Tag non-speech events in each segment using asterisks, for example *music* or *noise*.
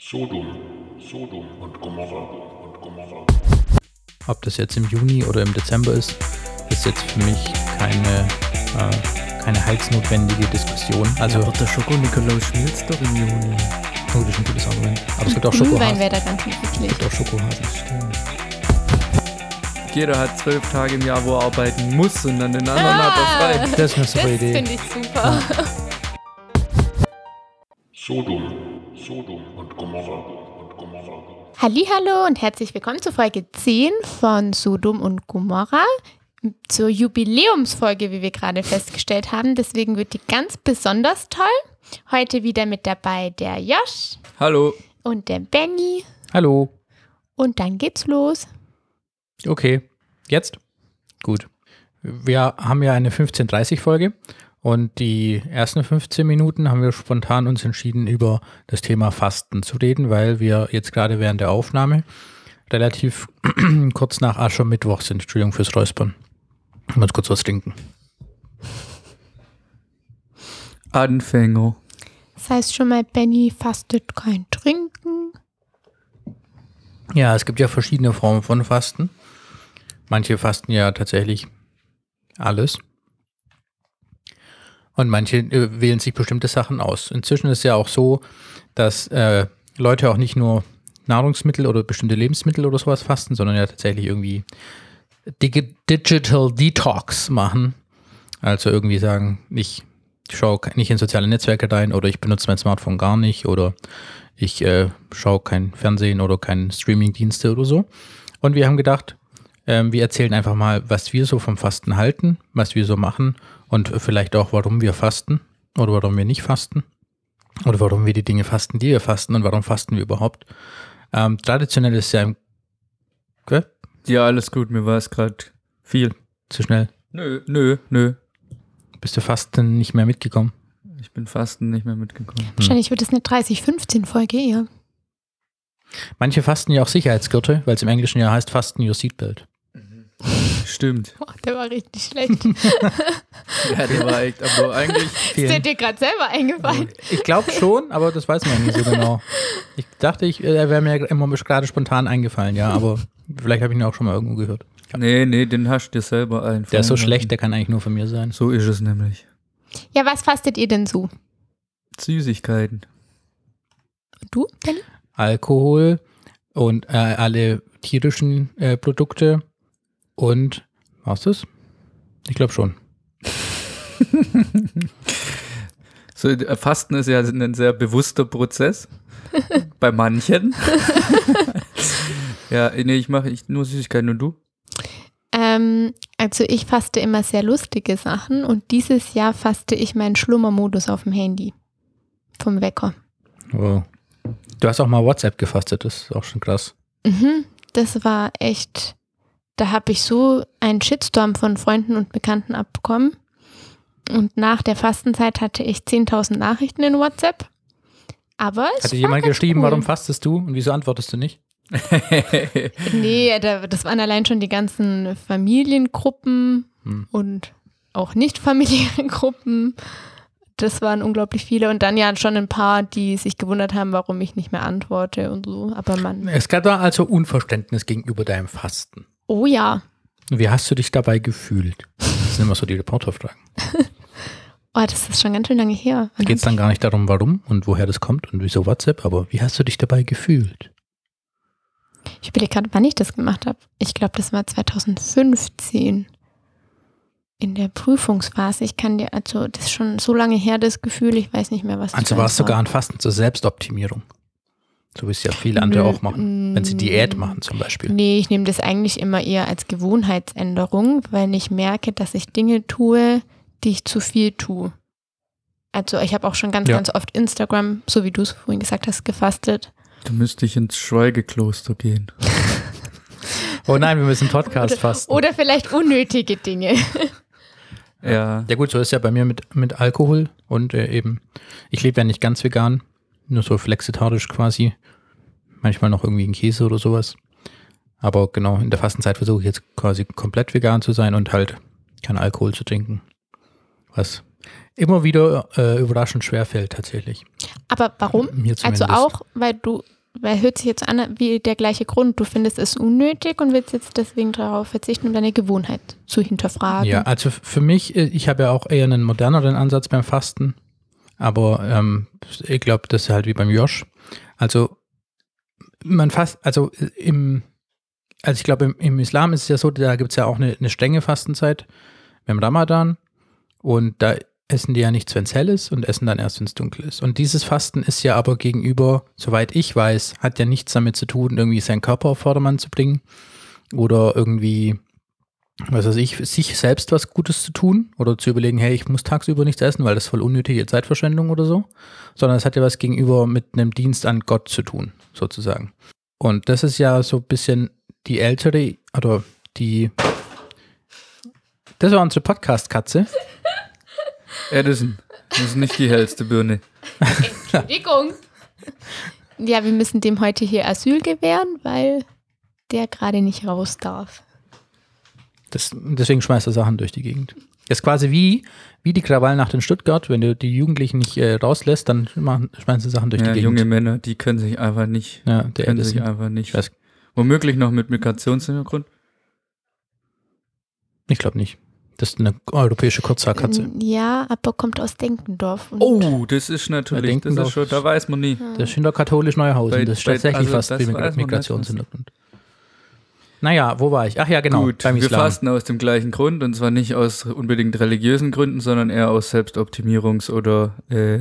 Sodom, Sodom und Gomorra und Gomorra. Ob das jetzt im Juni oder im Dezember ist, ist jetzt für mich keine, äh, keine heilsnotwendige Diskussion. Also, Ja, aber der Schoko-Nikolaus schmilzt doch im Juni. oh, das ist ein gutes Argument. Aber es gibt auch Glühwein Schokohasen. wäre da ganz. Es gibt auch Schokohasen. Jeder hat zwölf Tage im Jahr, wo er arbeiten muss und dann den anderen hat er frei. Das ist eine Das super Idee. finde ich super. *laughs* Sodom, Sodom und Gomorra und Gomorra. Hallo und herzlich willkommen zur Folge 10 von Sodom und Gomorra. Zur Jubiläumsfolge, wie wir gerade festgestellt haben. Deswegen wird die ganz besonders toll. Heute wieder mit dabei der Josh Hallo. und der Benny. Hallo. Und dann geht's los. Okay, jetzt? Gut. Wir haben ja eine 15.30-Folge und die ersten 15 Minuten haben wir spontan uns entschieden, über das Thema Fasten zu reden, weil wir jetzt gerade während der Aufnahme relativ *clears throat* kurz nach Aschermittwoch sind. Entschuldigung fürs Räuspern. Ich muss kurz was trinken. Anfänger. Das heißt schon mal, Benny fastet kein Trinken. Ja, es gibt ja verschiedene Formen von Fasten. Manche fasten ja tatsächlich alles. Und manche äh, wählen sich bestimmte Sachen aus. Inzwischen ist ja auch so, dass äh, Leute auch nicht nur Nahrungsmittel oder bestimmte Lebensmittel oder sowas fasten, sondern ja tatsächlich irgendwie Digi Digital Detox machen. Also irgendwie sagen, ich schaue nicht in soziale Netzwerke rein oder ich benutze mein Smartphone gar nicht oder ich äh, schaue kein Fernsehen oder keine Streamingdienste oder so. Und wir haben gedacht, ähm, wir erzählen einfach mal, was wir so vom Fasten halten, was wir so machen und vielleicht auch, warum wir fasten oder warum wir nicht fasten oder warum wir die Dinge fasten, die wir fasten und warum fasten wir überhaupt. Ähm, traditionell ist ja im Gell? Ja, alles gut, mir war es gerade viel. zu schnell. Nö, nö, nö. Bist du fasten nicht mehr mitgekommen? Ich bin fasten nicht mehr mitgekommen. Wahrscheinlich wird es eine 30-15-Folge eher. Manche fasten ja auch Sicherheitsgürtel, weil es im Englischen ja heißt Fasten your seatbelt. Stimmt. *laughs* Boah, der war richtig schlecht. *laughs* Ja, der war echt, aber eigentlich. *laughs* Ist der dir gerade selber eingefallen? Ich glaube schon, aber das weiß man ja nicht so genau. Ich dachte, ich, er wäre mir immer gerade spontan eingefallen, ja, aber vielleicht habe ich ihn auch schon mal irgendwo gehört. Nee, nee, den hast du dir selber einfallen Der ist so schlecht, der kann eigentlich nur von mir sein. So ist es nämlich. Ja, was fastet ihr denn so? Süßigkeiten. Und du, Benny? Alkohol und äh, alle tierischen äh, Produkte und war's das? Ich glaube schon. *laughs* So, äh, Fasten ist ja ein sehr bewusster Prozess. *laughs* bei manchen. *laughs* ja, nee, ich mache ich nur Süßigkeiten und du? Ähm, also ich faste immer sehr lustige Sachen und dieses Jahr faste ich meinen Schlummermodus auf dem Handy. Vom Wecker. Wow. Du hast auch mal WhatsApp gefastet, das ist auch schon krass. Mhm, das war echt, da habe ich so einen Shitstorm von Freunden und Bekannten abbekommen. Und nach der Fastenzeit hatte ich 10.000 Nachrichten in WhatsApp. Aber es Hatte jemand geschrieben, cool. warum fastest du und wieso antwortest du nicht? *laughs* Nee, da, das waren allein schon die ganzen Familiengruppen Hm. und auch nicht familiäre *laughs* Gruppen. Das waren unglaublich viele. Und dann ja schon ein paar, die sich gewundert haben, warum ich nicht mehr antworte und so. Aber man, Es gab da also Unverständnis gegenüber deinem Fasten. Oh ja. Wie hast du dich dabei gefühlt? Das sind immer so die Reporterfragen. *laughs* Oh, das ist schon ganz schön lange her. Geht es dann gar nicht darum, warum und woher das kommt und wieso WhatsApp, aber wie hast du dich dabei gefühlt? ich überlege gerade, wann ich das gemacht habe. Ich glaube, das war 2015 in der Prüfungsphase. Ich kann dir, also das ist schon so lange her, das Gefühl, ich weiß nicht mehr, was Also war es sogar ein Fasten zur Selbstoptimierung. So wie es ja viele andere Nö, auch machen, wenn sie mm, Diät machen zum Beispiel. Nee, ich nehme das eigentlich immer eher als Gewohnheitsänderung, weil ich merke, dass ich Dinge tue, die ich zu viel tue. Also ich habe auch schon ganz, Ja. ganz oft Instagram, so wie du es vorhin gesagt hast, gefastet. Du müsste ich ins Schweigekloster gehen. *laughs* Oh nein, wir müssen Podcast Oder- fasten. Oder vielleicht unnötige Dinge. Ja. Ja gut, so ist ja bei mir mit, mit Alkohol und äh, eben, ich lebe ja nicht ganz vegan, nur so flexitarisch quasi. Manchmal noch irgendwie ein Käse oder sowas. Aber genau, in der Fastenzeit versuche ich jetzt quasi komplett vegan zu sein und halt keinen Alkohol zu trinken. Was immer wieder äh, überraschend schwer fällt tatsächlich. Aber warum? Also auch, weil du, weil hört sich jetzt an wie der gleiche Grund. Du findest es unnötig und willst jetzt deswegen darauf verzichten, um deine Gewohnheit zu hinterfragen. Ja, also für mich, äh, ich habe ja auch eher einen moderneren Ansatz beim Fasten, aber ähm, ich glaube, das ist halt wie beim Josh. Also man fast, also äh, im, also ich glaube, im, im Islam ist es ja so, da gibt es ja auch eine, eine strenge Fastenzeit beim Ramadan und da essen die ja nichts, wenn es hell ist und essen dann erst, wenn es dunkel ist. Und dieses Fasten ist ja aber gegenüber, soweit ich weiß, hat ja nichts damit zu tun, irgendwie seinen Körper auf Vordermann zu bringen oder irgendwie was weiß ich, sich selbst was Gutes zu tun oder zu überlegen, hey, ich muss tagsüber nichts essen, weil das ist voll unnötige Zeitverschwendung oder so, sondern es hat ja was gegenüber mit einem Dienst an Gott zu tun, sozusagen. Und das ist ja so ein bisschen die ältere oder die. Das war unsere Podcast-Katze. Edison, das ist nicht die hellste Birne. Entschuldigung. Ja, wir müssen dem heute hier Asyl gewähren, weil der gerade nicht raus darf. Das, deswegen schmeißt er Sachen durch die Gegend. Das ist quasi wie, wie die Krawallnacht in Stuttgart. Wenn du die Jugendlichen nicht äh, rauslässt, dann machen, schmeißen sie Sachen durch Ja, die junge Gegend. Männer, die können sich einfach nicht, Ja, der können sich Edison. einfach nicht. Ich weiß- Womöglich noch mit Migrationshintergrund. Ich glaube nicht. Das ist eine europäische Kurzhaarkatze. Ja, aber kommt aus Denkendorf. Und Oh, das ist natürlich, denken das ist schon, da weiß man nie. Das ist in der katholisch Neuhausen. Bei- das ist bei- tatsächlich also fast das wie Migrationshintergrund. Naja, wo war ich? Ach ja, genau. Gut, beim wir Islam. fasten aus dem gleichen Grund und zwar nicht aus unbedingt religiösen Gründen, sondern eher aus Selbstoptimierungs- oder äh,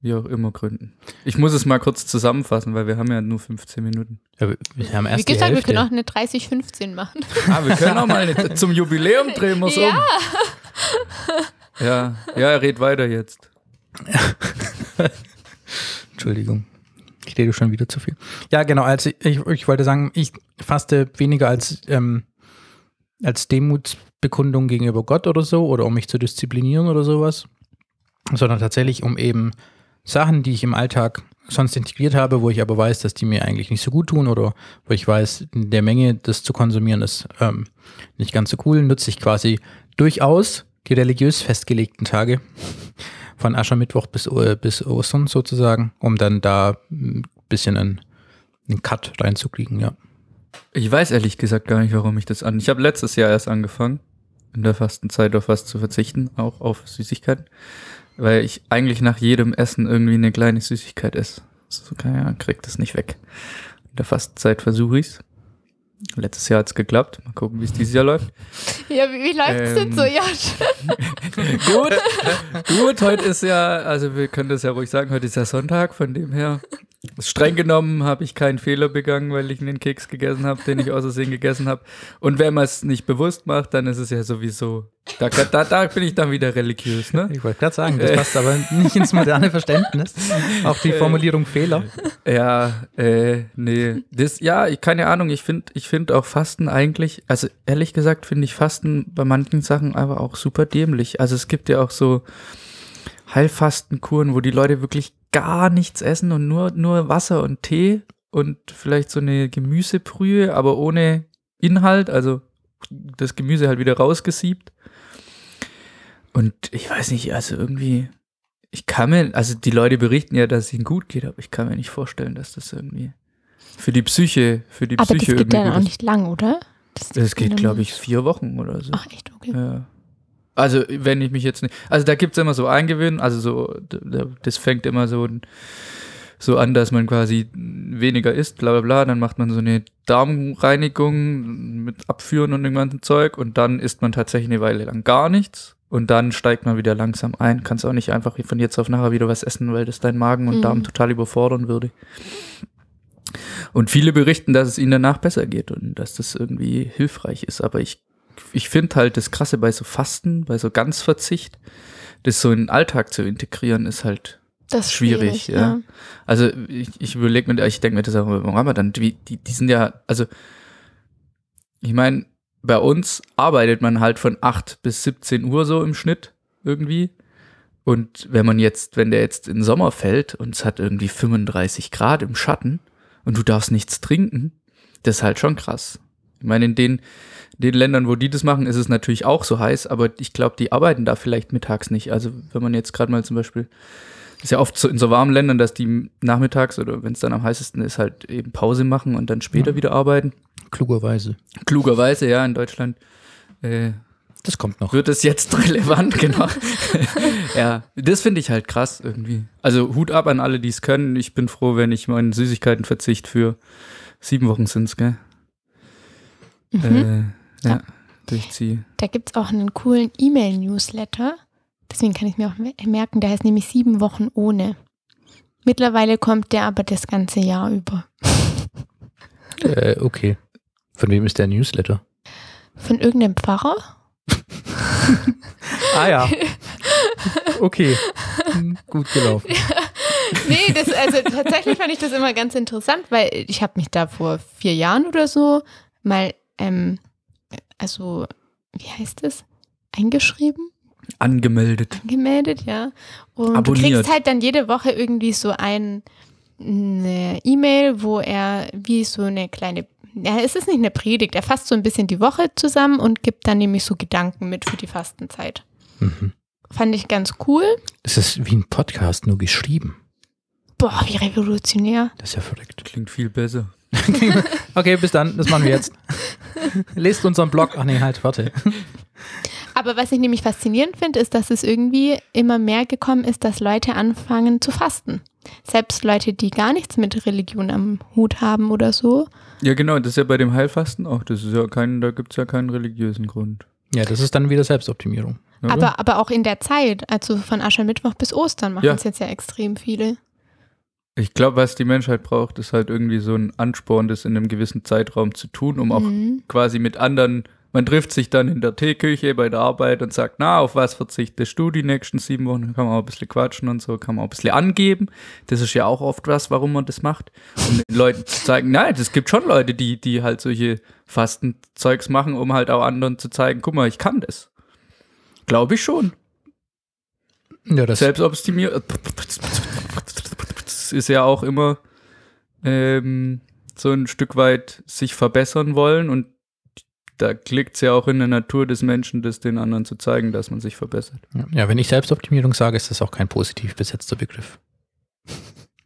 wie auch immer Gründen. Ich muss es mal kurz zusammenfassen, weil wir haben ja nur 15 Minuten. Ja, wir, wir haben erst Wie die gesagt, wir können auch eine 30-15 machen. Ah, wir können auch mal eine, *laughs* zum Jubiläum drehen wir es um. Ja, ja, red weiter jetzt. *laughs* Entschuldigung. Ich rede schon wieder zu viel. Ja, genau. Also ich, ich wollte sagen, ich faste weniger als, ähm, als Demutsbekundung gegenüber Gott oder so oder um mich zu disziplinieren oder sowas, sondern tatsächlich um eben Sachen, die ich im Alltag sonst integriert habe, wo ich aber weiß, dass die mir eigentlich nicht so gut tun oder wo ich weiß, in der Menge das zu konsumieren ist ähm, nicht ganz so cool, nutze ich quasi durchaus die religiös festgelegten Tage von Aschermittwoch bis, äh, bis Ostern sozusagen, um dann da ein bisschen einen, einen Cut reinzukriegen, ja. Ich weiß ehrlich gesagt gar nicht, warum ich das an. Ich habe letztes Jahr erst angefangen, in der Fastenzeit auf was zu verzichten, auch auf Süßigkeiten, weil ich eigentlich nach jedem Essen irgendwie eine kleine Süßigkeit esse. So, keine Ahnung, krieg das nicht weg. In der Fastenzeit versuche ich's. Letztes Jahr hat's geklappt. Mal gucken, wie es dieses Jahr läuft. *laughs* Ja, wie, wie läuft es denn Ähm, so, Josh? *laughs* Gut, gut, heute ist ja, also wir können das ja ruhig sagen, heute ist ja Sonntag, von dem her, streng genommen habe ich keinen Fehler begangen, weil ich einen Keks gegessen habe, den ich aus Versehen gegessen habe. Und wenn man es nicht bewusst macht, dann ist es ja sowieso, da, da, da bin ich dann wieder religiös, ne? Ich wollte gerade sagen, das passt aber nicht ins moderne Verständnis. Auch die Formulierung Fehler. Ja, äh, nee. Das, ja, ich, keine Ahnung, ich finde ich find auch Fasten eigentlich, also ehrlich gesagt finde ich Fasten bei manchen Sachen aber auch super dämlich. Also es gibt ja auch so Heilfastenkuren, wo die Leute wirklich gar nichts essen und nur, nur Wasser und Tee und vielleicht so eine Gemüsebrühe, aber ohne Inhalt, also das Gemüse halt wieder rausgesiebt. Und ich weiß nicht, also irgendwie, ich kann mir, also die Leute berichten ja, dass es ihnen gut geht, aber ich kann mir nicht vorstellen, dass das irgendwie für die Psyche, für die Aber das Psyche geht ja auch nicht lang, oder? ist. Das geht, glaube ich, vier Wochen oder so. Ach, echt, okay. Ja. Also, wenn ich mich jetzt nicht. Also, da gibt's immer so Eingewöhnen, also so, das fängt immer so, so an, dass man quasi weniger isst, bla bla bla. Dann macht man so eine Darmreinigung mit Abführen und dem ganzen Zeug und dann isst man tatsächlich eine Weile lang gar nichts. Und dann steigt man wieder langsam ein. Kannst auch nicht einfach von jetzt auf nachher wieder was essen, weil das dein Magen und Mhm. Darm total überfordern würde. Und viele berichten, dass es ihnen danach besser geht und dass das irgendwie hilfreich ist. Aber ich, ich finde halt das Krasse bei so Fasten, bei so Ganzverzicht, das so in den Alltag zu integrieren, ist halt Das ist schwierig, ja. Also ich, ich überlege mir, ich denke mir das auch beim Ramadan, die, die, die sind ja, also ich meine, bei uns arbeitet man halt von 8 bis 17 Uhr so im Schnitt irgendwie. Und wenn man jetzt, wenn der jetzt in den Sommer fällt und es hat irgendwie 35 Grad im Schatten und du darfst nichts trinken, das ist halt schon krass. Ich meine, in den, den Ländern, wo die das machen, ist es natürlich auch so heiß, aber ich glaube, die arbeiten da vielleicht mittags nicht. Also wenn man jetzt gerade mal zum Beispiel, ist ja oft so in so warmen Ländern, dass die nachmittags oder wenn es dann am heißesten ist, halt eben Pause machen und dann später Ja. wieder arbeiten. Klugerweise. Klugerweise, ja, in Deutschland äh, Das kommt noch. wird es jetzt *laughs* relevant, genau. *laughs* ja, das finde ich halt krass irgendwie. Also Hut ab an alle, die es können. Ich bin froh, wenn ich meinen Süßigkeitenverzicht für sieben Wochen sind's, gell? Mhm. Äh, ja, Ja. durchziehe. Da gibt es auch einen coolen E-Mail-Newsletter. Deswegen kann ich mir auch me- merken, der heißt nämlich sieben Wochen ohne. Mittlerweile kommt der aber das ganze Jahr über. Äh, okay. Von wem ist der Newsletter? Von irgendeinem Pfarrer? Ah ja. *laughs* Okay. Hm, Gut gelaufen. *laughs* Nee, das, also tatsächlich fand ich das immer ganz interessant, weil ich habe mich da vor vier Jahren oder so mal, ähm, also, wie heißt das? Eingeschrieben? Angemeldet. angemeldet, ja. Und Abonniert. du kriegst halt dann jede Woche irgendwie so ein, eine E-Mail, wo er wie so eine kleine, ja, es ist nicht eine Predigt, er fasst so ein bisschen die Woche zusammen und gibt dann nämlich so Gedanken mit für die Fastenzeit. Mhm. Fand ich ganz cool. Das ist wie ein Podcast, nur geschrieben. Boah, wie revolutionär. Das ist ja verrückt. Klingt viel besser. *laughs* Okay, bis dann. Das machen wir jetzt. *laughs* Lest unseren Blog. Ach nee, halt, warte. Aber was ich nämlich faszinierend finde, ist, dass es irgendwie immer mehr gekommen ist, dass Leute anfangen zu fasten. Selbst Leute, die gar nichts mit Religion am Hut haben oder so. Ja, genau, das ist ja bei dem Heilfasten auch. Das ist ja kein, da gibt es ja keinen religiösen Grund. Ja, das ist dann wieder Selbstoptimierung. Oder? Aber, aber auch in der Zeit, also von Aschermittwoch bis Ostern machen Ja. es jetzt ja extrem viele. ich glaube, was die Menschheit braucht, ist halt irgendwie so ein Ansporn, das in einem gewissen Zeitraum zu tun, um auch Mhm. quasi mit anderen, man trifft sich dann in der Teeküche bei der Arbeit und sagt, na, auf was verzichtest du die nächsten sieben Wochen? Dann kann man auch ein bisschen quatschen und so, kann man auch ein bisschen angeben. Das ist ja auch oft was, warum man das macht. Um den Leuten zu zeigen, *laughs* nein, es gibt schon Leute, die, die halt solche Fastenzeugs machen, um halt auch anderen zu zeigen, guck mal, ich kann das. Glaube ich schon. Ja, das Selbstoptimier ist ja auch immer ähm, so ein Stück weit sich verbessern wollen und da liegt es ja auch in der Natur des Menschen, das den anderen zu zeigen, dass man sich verbessert. Ja, wenn ich Selbstoptimierung sage, ist das auch kein positiv besetzter Begriff. *laughs*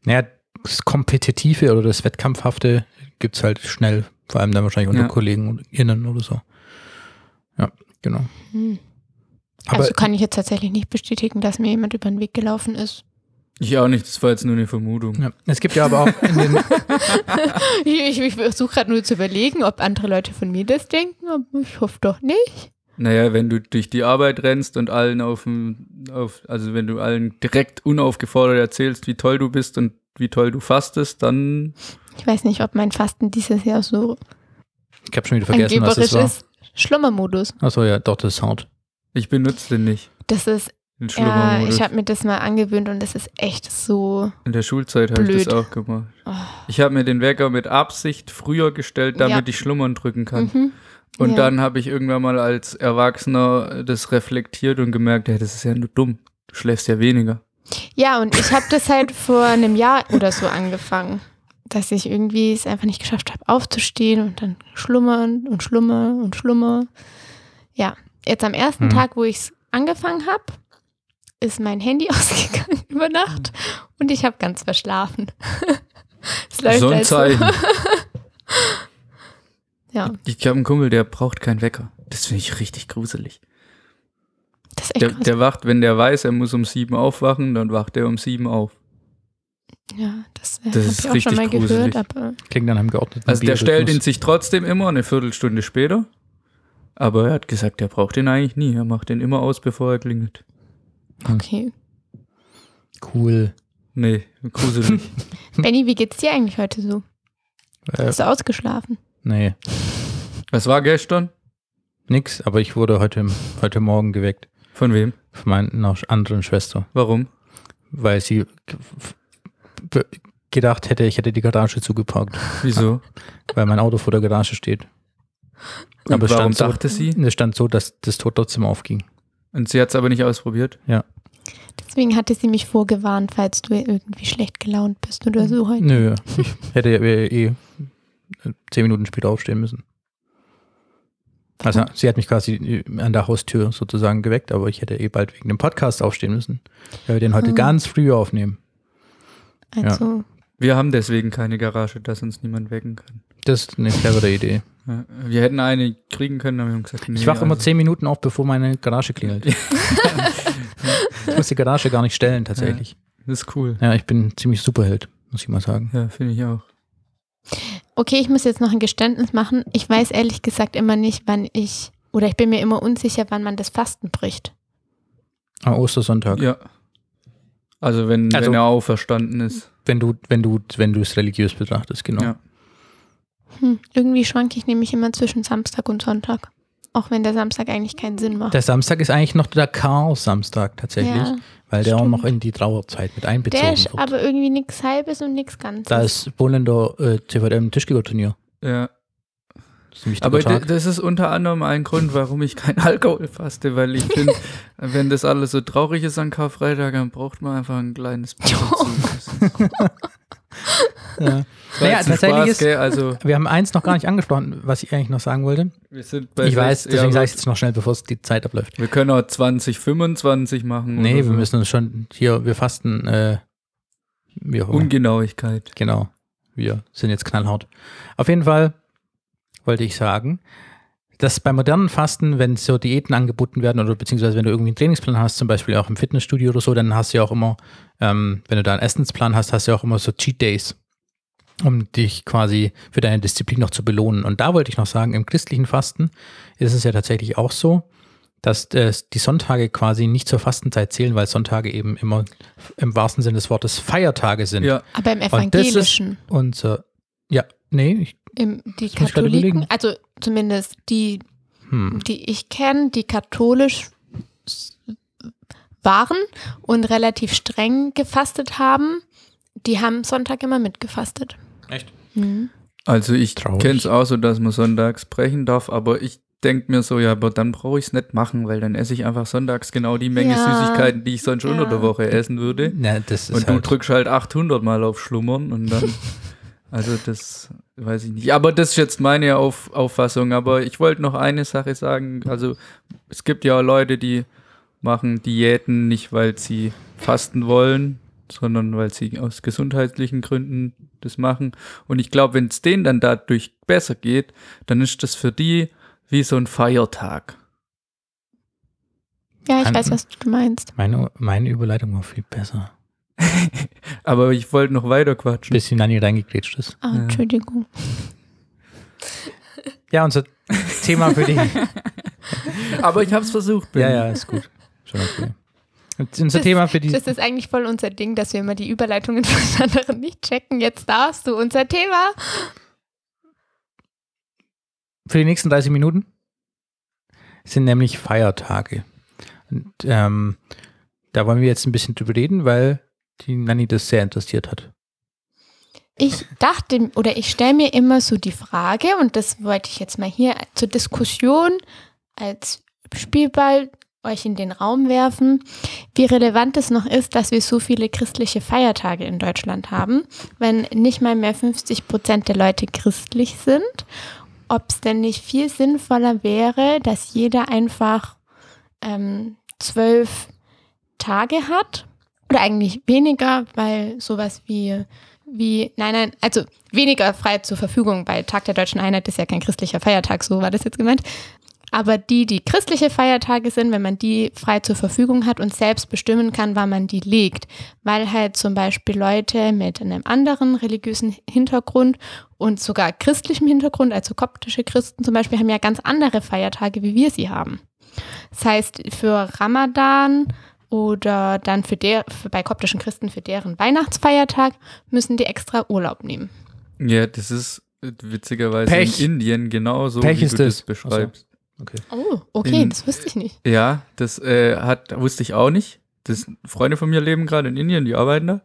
Naja, das Kompetitive oder das Wettkampfhafte gibt es halt schnell, vor allem dann wahrscheinlich unter Ja. Kollegen und Innen oder so. Ja, genau. Hm. Aber Also kann ich jetzt tatsächlich nicht bestätigen, dass mir jemand über den Weg gelaufen ist. Ich auch nicht, das war jetzt nur eine Vermutung. ja, es gibt ja aber auch in den, *laughs* Ich, ich, ich versuche gerade nur zu überlegen, ob andere Leute von mir das denken, aber ich hoffe doch nicht. Naja, wenn du durch die Arbeit rennst und allen auf dem, auf, also wenn du allen direkt unaufgefordert erzählst, wie toll du bist und wie toll du fastest, dann Ich weiß nicht, ob mein Fasten dieses Jahr so ich habe schon wieder vergessen, was es war. ist. Schlummermodus. Achso, ja, doch, das Sound. ich benutze den nicht. Das ist, ja, ich habe mir das mal angewöhnt und das ist echt so. In der Schulzeit habe ich das auch gemacht. Oh. Ich habe mir den Wecker mit Absicht früher gestellt, damit Ja. ich schlummern drücken kann. Mhm. Und Ja. dann habe ich irgendwann mal als Erwachsener das reflektiert und gemerkt, hey, das ist ja nur dumm. Du schläfst ja weniger. Ja, und ich habe das halt vor einem Jahr oder so angefangen, dass ich irgendwie es einfach nicht geschafft habe, aufzustehen und dann schlummern und schlummern und schlummern. Ja, jetzt am ersten Hm. Tag, wo ich es angefangen habe, ist mein Handy *laughs* ausgegangen über Nacht und ich habe ganz verschlafen. *laughs* Es läuft so ein also. Zeichen. *laughs* Ja, Ich habe einen Kumpel, der braucht keinen Wecker. Das finde ich richtig gruselig. das ist echt Der, krass. der wacht, wenn der weiß, er muss um sieben aufwachen, dann wacht er um sieben auf. ja, das, äh, Das ist ich auch schon richtig mal gruselig. gehört, aber Klingt nach einem geordneten Also der stellt ihn sich trotzdem immer eine Viertelstunde später. Aber er hat gesagt, er braucht den eigentlich nie. Er macht den immer aus, bevor er klingelt. Okay. Cool. Nee, gruselig. *laughs* *laughs* Benny, wie geht's dir eigentlich heute so? Äh, Hast du ausgeschlafen? nee, Was war gestern? nix, aber ich wurde heute, heute Morgen geweckt Von wem? von meiner anderen Schwester, Warum? weil sie gedacht hätte, ich hätte die Garage zugeparkt, Wieso? *laughs* weil mein Auto vor der Garage steht. Und es warum stand so, dachte sie? Es stand so, dass das Tor trotzdem aufging. Und sie hat es aber nicht ausprobiert. Deswegen hatte sie mich vorgewarnt, falls du irgendwie schlecht gelaunt bist oder so heute. Nö, ich hätte ja eh eh zehn Minuten später aufstehen müssen. Also sie hat mich quasi äh, an der Haustür sozusagen geweckt, aber ich hätte eh bald wegen dem Podcast aufstehen müssen. Weil wir den heute Hm. ganz früh aufnehmen. Also, Wir haben deswegen keine Garage, dass uns niemand wecken kann. Das ist eine clevere Idee. Ja, wir hätten eine kriegen können, aber wir haben gesagt, nee. Ich wache immer also- zehn Minuten auf, bevor meine Garage klingelt. *laughs* ich muss die Garage gar nicht stellen, tatsächlich. Das ist cool. Ja, ich bin ziemlich Superheld, muss ich mal sagen. Ja, finde ich auch. okay, ich muss jetzt noch ein Geständnis machen. Ich weiß ehrlich gesagt immer nicht, wann ich, oder ich bin mir immer unsicher, wann man das Fasten bricht. Am Ostersonntag. Ja. Also wenn, Also- wenn er auferstanden ist. Wenn du, wenn du, wenn du es religiös betrachtest, genau. Ja. Hm, irgendwie schwanke ich nämlich immer zwischen Samstag und Sonntag. Auch wenn der Samstag eigentlich keinen Sinn macht. Der Samstag ist eigentlich noch der Chaos-Samstag tatsächlich, Ja, weil der auch stimmt. noch in die Trauerzeit mit einbezogen der ist wird. aber irgendwie nichts Halbes und nichts Ganzes. da ist Bolender äh, CVM Tischkicker-Turnier. ja. Aber Tag. das ist unter anderem ein Grund, warum ich kein Alkohol faste, weil ich finde, *laughs* wenn das alles so traurig ist an Karfreitag, dann braucht man einfach ein kleines Bier *laughs* ja. Naja, tatsächlich ist-? Also, Wir haben eins noch gar nicht angesprochen, was ich eigentlich noch sagen wollte. Ich weiß, deswegen ja, sage ich es jetzt noch schnell, bevor es die Zeit abläuft. Wir können auch 2025 machen. Nee, wir so. müssen uns schon hier, wir fasten, äh, wie auch immer. Ungenauigkeit. Genau. Wir sind jetzt knallhart. Auf jeden Fall wollte ich sagen, dass bei modernen Fasten, wenn so Diäten angeboten werden oder beziehungsweise wenn du irgendwie einen Trainingsplan hast, zum Beispiel auch im Fitnessstudio oder so, dann hast du ja auch immer, ähm, wenn du da einen Essensplan hast, hast du ja auch immer so Cheat Days, um dich quasi für deine Disziplin noch zu belohnen. Und da wollte ich noch sagen, im christlichen Fasten ist es ja tatsächlich auch so, dass äh, die Sonntage quasi nicht zur Fastenzeit zählen, weil Sonntage eben immer im wahrsten Sinne des Wortes Feiertage sind. Ja, aber im Und das ist Evangelischen, unser, ja, nee, ich, im, die Katholiken, also zumindest die, hm, die ich kenne, die katholisch waren und relativ streng gefastet haben, die haben Sonntag immer mitgefastet. Echt? Mhm. also ich kenne es auch so, dass man sonntags brechen darf, aber ich denke mir so, ja, aber dann brauche ich es nicht machen, weil dann esse ich einfach sonntags genau die Menge Ja. Süßigkeiten, die ich sonst unter Ja. der Woche essen würde. Na, das ist Und du halt, drückst halt 800 Mal auf Schlummern und dann, *laughs* also das weiß ich nicht. Aber das ist jetzt meine auf, Auffassung. Aber ich wollte noch eine Sache sagen. Also es gibt ja Leute, die machen Diäten nicht, weil sie fasten wollen, sondern weil sie aus gesundheitlichen Gründen das machen. Und ich glaube, wenn es denen dann dadurch besser geht, dann ist das für die wie so ein Feiertag. Ja, ich Kann- weiß, was du meinst. meine, meine Überleitung war viel besser. *laughs* Aber ich wollte noch weiter quatschen. Bis die Nanny reingekretscht ist. Ah, Ja. Entschuldigung. *laughs* Ja, unser Thema für die, *laughs* Aber ich habe es versucht. ja, Benny. ja, ist gut. Schon okay. Unser Thema für die, Das ist eigentlich voll unser Ding, dass wir immer die Überleitungen *laughs* von anderen nicht checken. Jetzt darfst du unser Thema. für die nächsten 30 Minuten sind nämlich Feiertage. Und ähm, da wollen wir jetzt ein bisschen drüber reden, weil die Nanny das sehr interessiert hat. Ich dachte oder ich stelle mir immer so die Frage, und das wollte ich jetzt mal hier zur Diskussion als Spielball euch in den Raum werfen, wie relevant es noch ist, dass wir so viele christliche Feiertage in Deutschland haben, wenn nicht mal mehr 50 Prozent der Leute christlich sind. Ob es denn nicht viel sinnvoller wäre, dass jeder einfach ähm, zwölf Tage hat oder eigentlich weniger, weil sowas wie wie, nein, nein, also weniger frei zur Verfügung, weil Tag der Deutschen Einheit ist ja kein christlicher Feiertag, so war das jetzt gemeint. Aber die, die christliche Feiertage sind, wenn man die frei zur Verfügung hat und selbst bestimmen kann, wann man die legt, weil halt zum Beispiel Leute mit einem anderen religiösen Hintergrund und sogar christlichem Hintergrund, also koptische Christen zum Beispiel, haben ja ganz andere Feiertage, wie wir sie haben. Das heißt, für Ramadan oder dann für der, für, bei koptischen Christen für deren Weihnachtsfeiertag müssen die extra Urlaub nehmen. Ja, das ist witzigerweise Pech. in Indien genauso, Pech wie ist du das. das beschreibst. Okay. Oh, okay, In- das wusste ich nicht. Ja, das äh, hat, wusste ich auch nicht. Das Freunde von mir leben gerade in Indien, die arbeiten da.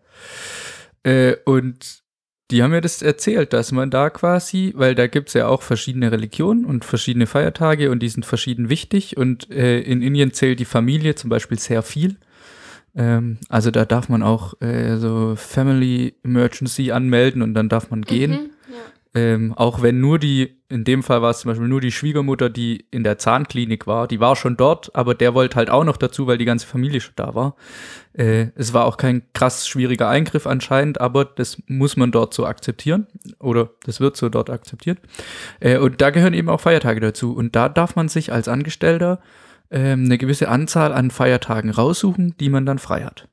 Äh, und die haben mir das erzählt, dass man da quasi, weil da gibt's ja auch verschiedene Religionen und verschiedene Feiertage und die sind verschieden wichtig. Und äh, in Indien zählt die Familie zum Beispiel sehr viel. Ähm, also da darf man auch äh, so Family Emergency anmelden und dann darf man gehen. Mhm, Ähm, auch wenn nur die, in dem Fall war es zum Beispiel nur die Schwiegermutter, die in der Zahnklinik war, die war schon dort, aber der wollte halt auch noch dazu, weil die ganze Familie schon da war. Äh, es war auch kein krass schwieriger Eingriff anscheinend, aber das muss man dort so akzeptieren oder das wird so dort akzeptiert. Äh, und da gehören eben auch Feiertage dazu. Und da darf man sich als Angestellter ähm, eine gewisse Anzahl an Feiertagen raussuchen, die man dann frei hat.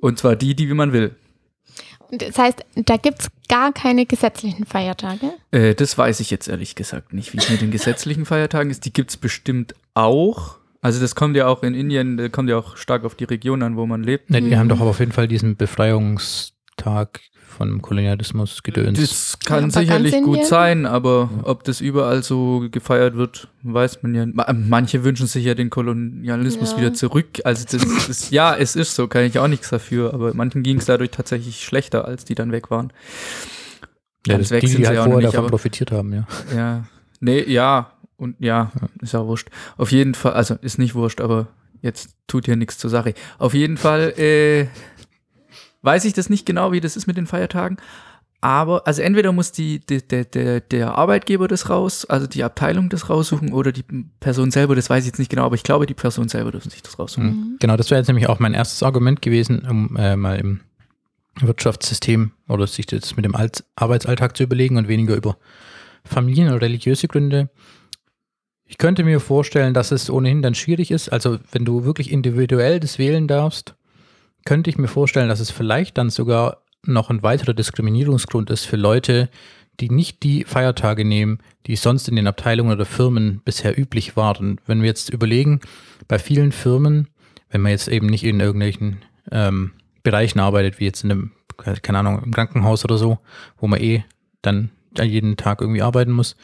Und zwar die, die man will. Das heißt, da gibt es gar keine gesetzlichen Feiertage. Äh, das weiß ich jetzt ehrlich gesagt nicht, wie es mit den gesetzlichen Feiertagen ist. Die gibt es bestimmt auch. Also das kommt ja auch in Indien, das kommt ja auch stark auf die Region an, wo man lebt. Ne, wir haben doch aber auf jeden Fall diesen Befreiungstag von Kolonialismus gedöns. Das kann aber sicherlich gut sein, aber ob das überall so gefeiert wird, weiß man ja. Ma- Manche wünschen sich ja den Kolonialismus Ja. wieder zurück. Also das *laughs* ist, ja, es ist so, kann ich auch nichts dafür, aber manchen ging es dadurch tatsächlich schlechter, als die dann weg waren. ja, ganz das, weg die, sind die sie halt vorher nicht, davon aber- profitiert haben, ja. Ja. Nee, ja. Und ja, ist ja wurscht. Auf jeden Fall, also ist nicht wurscht, aber jetzt tut ja nichts zur Sache. Auf jeden Fall äh, weiß ich das nicht genau, wie das ist mit den Feiertagen. Aber, also entweder muss die, die, der, der, Arbeitgeber das raus, also die Abteilung das raussuchen oder die Person selber, das weiß ich jetzt nicht genau, aber ich glaube, die Person selber dürfen sich das raussuchen. Mhm. Genau, das wäre jetzt nämlich auch mein erstes Argument gewesen, um äh, mal im Wirtschaftssystem oder sich das mit dem Arbeitsalltag zu überlegen und weniger über Familien- oder religiöse Gründe. Ich könnte mir vorstellen, dass es ohnehin dann schwierig ist. Also, wenn du wirklich individuell das wählen darfst, könnte ich mir vorstellen, dass es vielleicht dann sogar noch ein weiterer Diskriminierungsgrund ist für Leute, die nicht die Feiertage nehmen, die sonst in den Abteilungen oder Firmen bisher üblich waren. Wenn wir jetzt überlegen, bei vielen Firmen, wenn man jetzt eben nicht in irgendwelchen ähm, Bereichen arbeitet, wie jetzt in einem, keine Ahnung, im Krankenhaus oder so, wo man eh dann jeden Tag irgendwie arbeiten muss,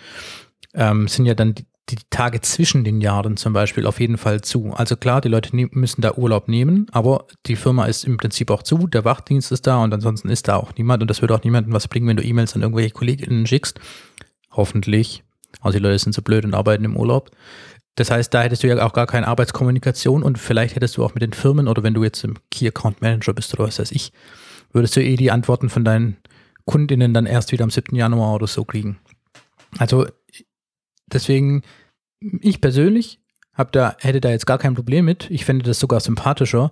ähm, sind ja dann die, die Tage zwischen den Jahren zum Beispiel auf jeden Fall zu. Also klar, die Leute müssen da Urlaub nehmen, aber die Firma ist im Prinzip auch zu, der Wachdienst ist da und ansonsten ist da auch niemand und das würde auch niemandem was bringen, wenn du E-Mails an irgendwelche KollegInnen schickst. Hoffentlich. Also die Leute sind so blöd und arbeiten im Urlaub. Das heißt, da hättest du ja auch gar keine Arbeitskommunikation und vielleicht hättest du auch mit den Firmen oder wenn du jetzt im Key Account Manager bist oder was weiß ich, würdest du eh die Antworten von deinen Kundinnen dann erst wieder am 7. Januar oder so kriegen. Also deswegen, ich persönlich hab da, hätte da jetzt gar kein Problem mit. Ich fände das sogar sympathischer,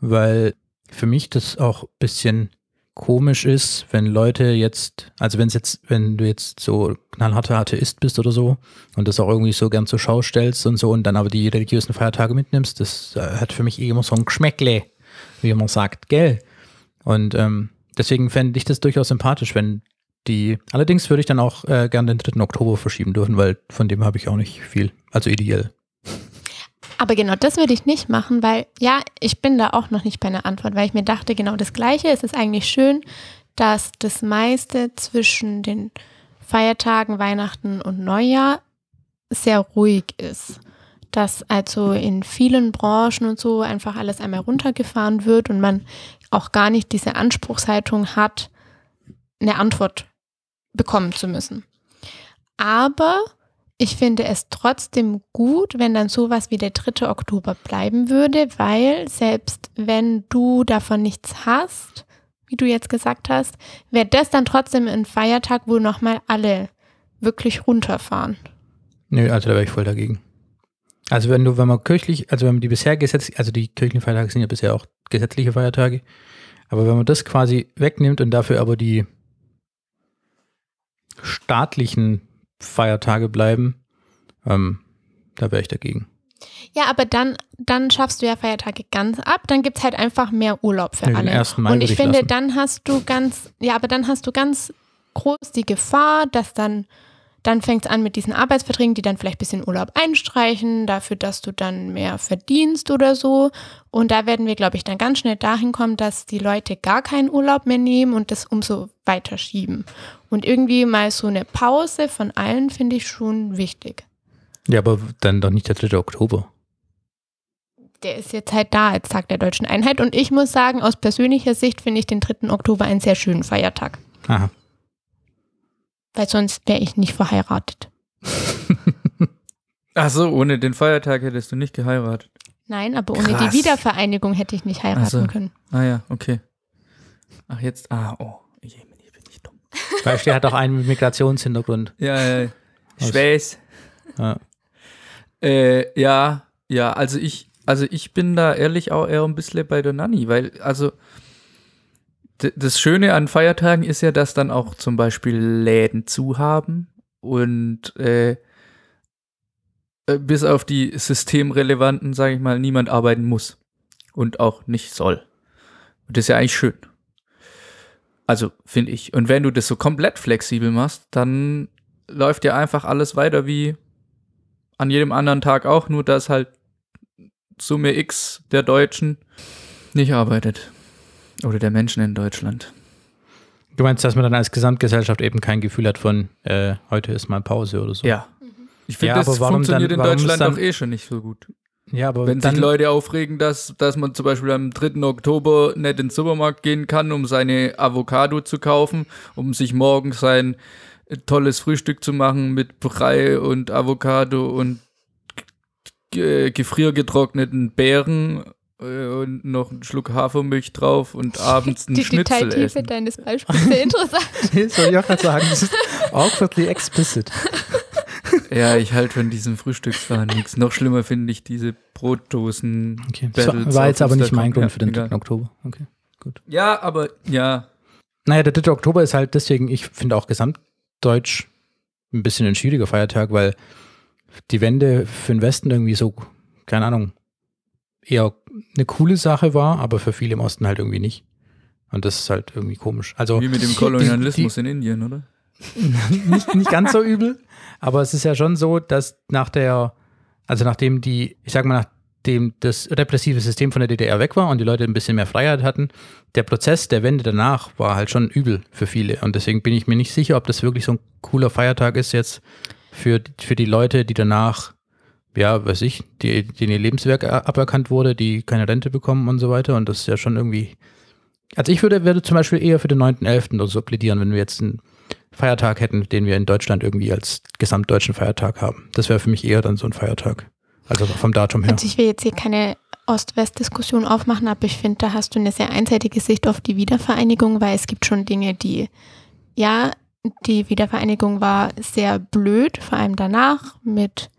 weil für mich das auch ein bisschen komisch ist, wenn Leute jetzt, also wenn es jetzt, wenn du jetzt so knallharter Atheist bist oder so und das auch irgendwie so gern zur Schau stellst und so und dann aber die religiösen Feiertage mitnimmst, das äh, hat für mich eh immer so ein Geschmäckle, wie man sagt, gell? Und ähm, deswegen fände ich das durchaus sympathisch, wenn die, allerdings würde ich dann auch äh, gern den 3. Oktober verschieben dürfen, weil von dem habe ich auch nicht viel, also ideell. Aber genau das würde ich nicht machen, weil ja, ich bin da auch noch nicht bei einer Antwort, weil ich mir dachte, genau das Gleiche. Es ist eigentlich schön, dass das meiste zwischen den Feiertagen, Weihnachten und Neujahr sehr ruhig ist. Dass also in vielen Branchen und so einfach alles einmal runtergefahren wird und man auch gar nicht diese Anspruchshaltung hat, eine Antwort bekommen zu müssen. Aber ich finde es trotzdem gut, wenn dann sowas wie der 3. Oktober bleiben würde, weil selbst wenn du davon nichts hast, wie du jetzt gesagt hast, wäre das dann trotzdem ein Feiertag, wo nochmal alle wirklich runterfahren. Nö, also da wäre ich voll dagegen. Also wenn du, wenn man kirchlich, also wenn man die bisher gesetzlich, also die kirchlichen Feiertage sind ja bisher auch gesetzliche Feiertage, aber wenn man das quasi wegnimmt und dafür aber die staatlichen Feiertage bleiben, ähm, da wäre ich dagegen. Ja, aber dann, dann schaffst du ja Feiertage ganz ab, dann gibt es halt einfach mehr Urlaub für den alle. 1. Mai Und ich finde, lassen. dann hast du ganz, ja, aber dann hast du ganz groß die Gefahr, dass dann, dann fängt es an mit diesen Arbeitsverträgen, die dann vielleicht ein bisschen Urlaub einstreichen, dafür, dass du dann mehr verdienst oder so. Und da werden wir, glaube ich, dann ganz schnell dahin kommen, dass die Leute gar keinen Urlaub mehr nehmen und das umso weiter schieben. Und irgendwie mal so eine Pause von allen finde ich schon wichtig. Ja, aber dann doch nicht der 3. Oktober. Der ist jetzt halt da als Tag der Deutschen Einheit und ich muss sagen, aus persönlicher Sicht finde ich den 3. Oktober einen sehr schönen Feiertag, Aha. Weil sonst wäre ich nicht verheiratet. *laughs* Ach so, ohne den Feiertag hättest du nicht geheiratet. Nein, aber ohne Krass. die Wiedervereinigung hätte ich nicht heiraten so. können. Ah ja, okay. Ach jetzt, ah, oh, je, bin ich dumm. *laughs* Beispiel hat auch einen Migrationshintergrund. Ja, ja. Ich weiß. Ja. Äh, ja, ja, also ich, also ich bin da ehrlich auch eher ein bisschen bei der Nanny, weil, also das Schöne an Feiertagen ist ja, dass dann auch zum Beispiel Läden zu haben und äh, äh, bis auf die systemrelevanten, sage ich mal, niemand arbeiten muss und auch nicht soll. Und das ist ja eigentlich schön. Also, finde ich. Und wenn du das so komplett flexibel machst, dann läuft ja einfach alles weiter wie an jedem anderen Tag auch, nur dass halt Summe X der Deutschen nicht arbeitet. Oder der Menschen in Deutschland. Du meinst, dass man dann als Gesamtgesellschaft eben kein Gefühl hat von, äh, heute ist mal Pause oder so? Ja. Ich finde, Ja, das funktioniert dann- in Deutschland dann- doch eh schon nicht so gut. Ja, aber Wenn dann, sich Leute aufregen, dass, dass man zum Beispiel am 3. Oktober nicht in den Supermarkt gehen kann, um seine Avocado zu kaufen, um sich morgens sein äh, tolles Frühstück zu machen mit Brei und Avocado und gefriergetrockneten Beeren und noch einen Schluck Hafermilch drauf und abends *laughs* einen Die Schnitzel Detailtiefe essen. deines Beispiels ist sehr interessant. *laughs* soll ich auch gerade sagen, das ist awkwardly explicit. *laughs* Ja, ich halte von diesem Frühstückswahn nichts. Noch schlimmer finde ich diese Brotdosen. Okay. Das war, war jetzt aber nicht mein. Grund für den Ja, 3. Oktober. Okay. Ja, aber ja. Naja, der 3. Oktober ist halt deswegen, ich finde auch gesamtdeutsch ein bisschen ein schwieriger Feiertag, weil die Wende für den Westen irgendwie so, keine Ahnung, eher eine coole Sache war, aber für viele im Osten halt irgendwie nicht. Und das ist halt irgendwie komisch. Also Wie mit dem die- Kolonialismus in Indien, oder? *laughs* nicht, nicht ganz so übel, aber es ist ja schon so, dass nach der, also nachdem die, ich sag mal, nachdem das repressive System von der DDR weg war und die Leute ein bisschen mehr Freiheit hatten, der Prozess der Wende danach war halt schon übel für viele. Und deswegen bin ich mir nicht sicher, ob das wirklich so ein cooler Feiertag ist jetzt für, für die Leute, die danach, ja, weiß ich, die, denen ihr Lebenswerk aberkannt wurde, die keine Rente bekommen und so weiter. Und das ist ja schon irgendwie. Also ich würde, würde zum Beispiel eher für den 9.11. oder so plädieren, wenn wir jetzt einen Feiertag hätten, den wir in Deutschland irgendwie als gesamtdeutschen Feiertag haben. Das wäre für mich eher dann so ein Feiertag. Also vom Datum her. Also ich will jetzt hier keine Ost-West-Diskussion aufmachen, aber ich finde, da hast du eine sehr einseitige Sicht auf die Wiedervereinigung, weil es gibt schon Dinge, die, ja, die Wiedervereinigung war sehr blöd, vor allem danach mit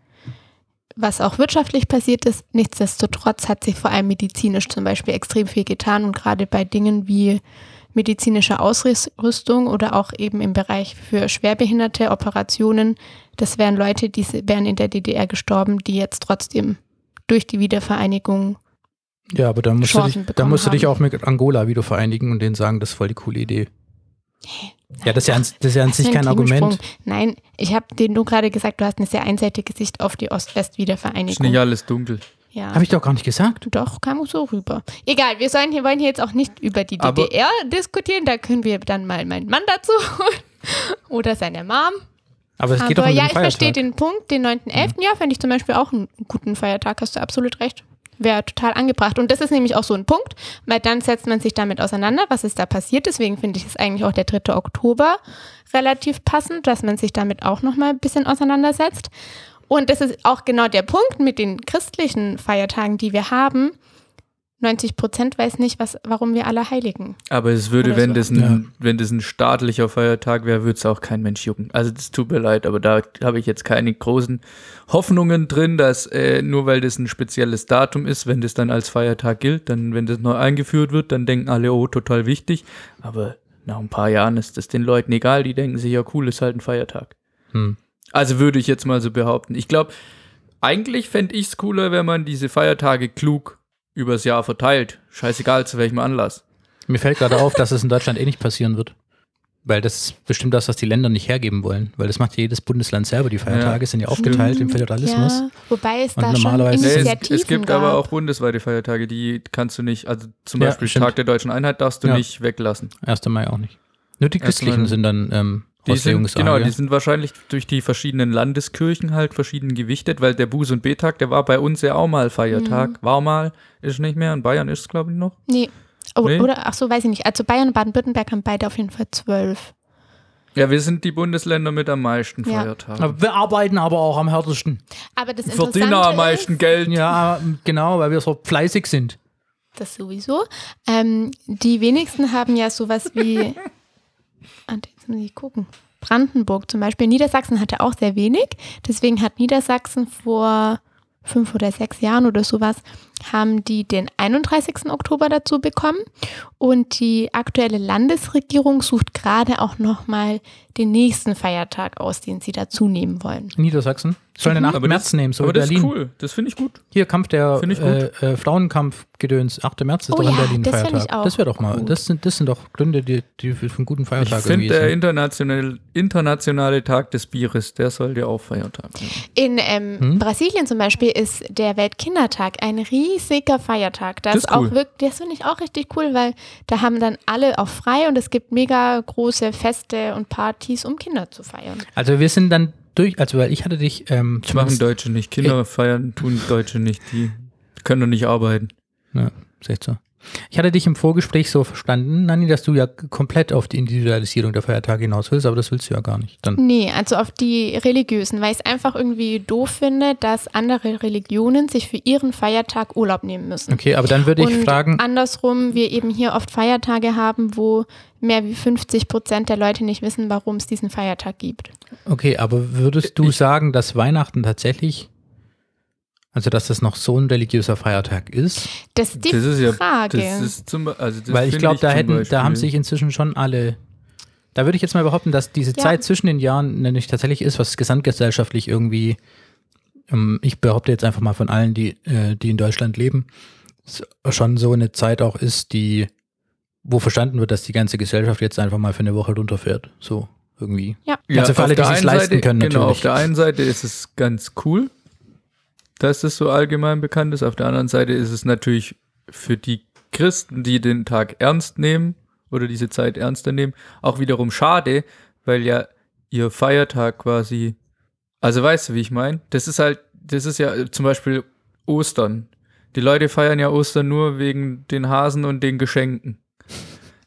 was auch wirtschaftlich passiert ist. Nichtsdestotrotz hat sich vor allem medizinisch zum Beispiel extrem viel getan und gerade bei Dingen wie medizinische Ausrüstung oder auch eben im Bereich für Schwerbehinderte, Operationen, das wären Leute, die wären in der DDR gestorben, die jetzt trotzdem durch die Wiedervereinigung Ja, aber da musst, du dich, da bekommen musst du dich auch mit Angola wieder vereinigen und denen sagen, das ist voll die coole Idee. Ja, das ist ja an, das ist ja an sich ein kein Argument. Nein, ich habe dir nur gerade gesagt, du hast eine sehr einseitige Sicht auf die Ist nicht Ost-West-Wiedervereinigung. alles dunkel. Ja. Habe ich doch gar nicht gesagt. Doch, kam so rüber. Egal, wir sollen hier, wollen hier jetzt auch nicht über die Aber- DDR diskutieren. Da können wir dann mal meinen Mann dazu holen. *laughs* Oder seine Mom. Aber es geht doch Aber um ja, den ich verstehe Feiertag. den Punkt, den 9.11. Ja, fände ich zum Beispiel auch einen guten Feiertag, hast du absolut recht. Wäre total angebracht. Und das ist nämlich auch so ein Punkt, weil dann setzt man sich damit auseinander, was ist da passiert. Deswegen finde ich es eigentlich auch der 3. Oktober relativ passend, dass man sich damit auch nochmal ein bisschen auseinandersetzt. Und das ist auch genau der Punkt mit den christlichen Feiertagen, die wir haben. 90 Prozent weiß nicht, was, warum wir alle heiligen. Aber es würde, wenn so. das, ein, wenn das ein staatlicher Feiertag wäre, würde es auch kein Mensch jucken. Also das tut mir leid, aber da habe ich jetzt keine großen Hoffnungen drin, dass äh, nur weil das ein spezielles Datum ist, wenn das dann als Feiertag gilt, dann wenn das neu eingeführt wird, dann denken alle, oh, total wichtig. Aber nach ein paar Jahren ist das den Leuten egal, die denken sich, ja cool, ist halt ein Feiertag. Hm. Also würde ich jetzt mal so behaupten. Ich glaube, eigentlich fände ich es cooler, wenn man diese Feiertage klug übers Jahr verteilt. Scheißegal zu welchem Anlass. Mir fällt gerade auf, dass es in Deutschland eh nicht passieren wird. Weil das ist bestimmt das, was die Länder nicht hergeben wollen. Weil das macht jedes Bundesland selber. Die Feiertage Ja. sind ja aufgeteilt im Föderalismus. Ja, wobei es Und da schon normalerweise- Nee, es, Initiativen es gibt gab. aber auch bundesweite Feiertage, die kannst du nicht, also zum Ja, Beispiel stimmt. Tag der deutschen Einheit darfst du Ja. nicht weglassen. 1. Mai auch nicht. Nur die 1. christlichen sind dann ähm, Die sind, genau, die sind wahrscheinlich durch die verschiedenen Landeskirchen halt verschieden gewichtet, weil der Buß- und B-Tag, der war bei uns ja auch mal Feiertag. Mhm. War mal, ist nicht mehr. In Bayern ist es, glaube ich, noch. Nee. Oh, Nee? Oder, ach so, weiß ich nicht. Also Bayern und Baden-Württemberg haben beide auf jeden Fall zwölf. Ja, wir sind die Bundesländer mit am meisten Ja. Feiertagen. Wir arbeiten aber auch am härtesten. Aber das Verdienen Interessante am meisten ist, Geld. Ja, genau, weil wir so fleißig sind. das sowieso, ähm, die wenigsten haben ja sowas wie *laughs* muss ich gucken. Brandenburg zum Beispiel. Niedersachsen hatte auch sehr wenig. Deswegen hat Niedersachsen vor fünf oder sechs Jahren oder sowas, haben die den 31. Oktober dazu bekommen. Und die aktuelle Landesregierung sucht gerade auch nochmal den nächsten Feiertag aus, den sie dazu nehmen wollen. Niedersachsen. Sollen den 8. Aber März das- nehmen, so Aber wie das Berlin. ist cool. Das finde ich gut. Hier, Kampf der ich äh, äh, Frauenkampfgedöns, 8. März ist Oh doch in ja, Berlin ein das Feiertag. ich auch das wäre doch mal, gut. das sind, das sind doch Gründe, die, die für einen guten Ich Feiertag finde, irgendwie der sind. internationale, internationale Tag des Bieres, der sollte auch Feiertag sein. In ähm, Hm? Brasilien zum Beispiel ist der Weltkindertag ein riesiger Feiertag. Das, Das ist auch cool. wirklich, das finde ich auch richtig cool, weil da haben dann alle auch frei und es gibt mega große Feste und Partys, um Kinder zu feiern. Also wir sind dann durch, also weil ich hatte dich ähm, Das machen Deutsche nicht. Kinder feiern, tun Deutsche nicht. Die können doch nicht arbeiten. Ja, ist echt so. Ich hatte dich im Vorgespräch so verstanden, Nani, dass du ja komplett auf die Individualisierung der Feiertage hinaus willst, aber das willst du ja gar nicht. Dann, Nee, also auf die religiösen, weil ich es einfach irgendwie doof finde, dass andere Religionen sich für ihren Feiertag Urlaub nehmen müssen. okay, aber dann würde ich und fragen, andersrum, wir eben hier oft Feiertage haben, wo mehr wie 50 Prozent der Leute nicht wissen, warum es diesen Feiertag gibt. okay, aber würdest du sagen, dass Weihnachten tatsächlich, also dass das noch so ein religiöser Feiertag ist? Das ist die das ist ja, Frage. Das ist zum, also das Weil ich glaube, da hätten, da haben sich inzwischen schon alle. Da würde ich jetzt mal behaupten, dass diese Ja. Zeit zwischen den Jahren nämlich tatsächlich ist, was gesamtgesellschaftlich irgendwie, ähm, ich behaupte jetzt einfach mal von allen, die, äh, die in Deutschland leben, schon so eine Zeit auch ist, die, wo verstanden wird, dass die ganze Gesellschaft jetzt einfach mal für eine Woche runterfährt. So irgendwie. ja. Also für alle, auf der die einen leisten Seite, können, Genau, natürlich. auf der einen Seite ist es ganz cool, dass das so allgemein bekannt ist. Auf der anderen Seite ist es natürlich für die Christen, die den Tag ernst nehmen oder diese Zeit ernster nehmen, auch wiederum schade, weil ja ihr Feiertag quasi, also weißt du, wie ich meine? Das ist halt, das ist ja äh, zum Beispiel Ostern. Die Leute feiern ja Ostern nur wegen den Hasen und den Geschenken.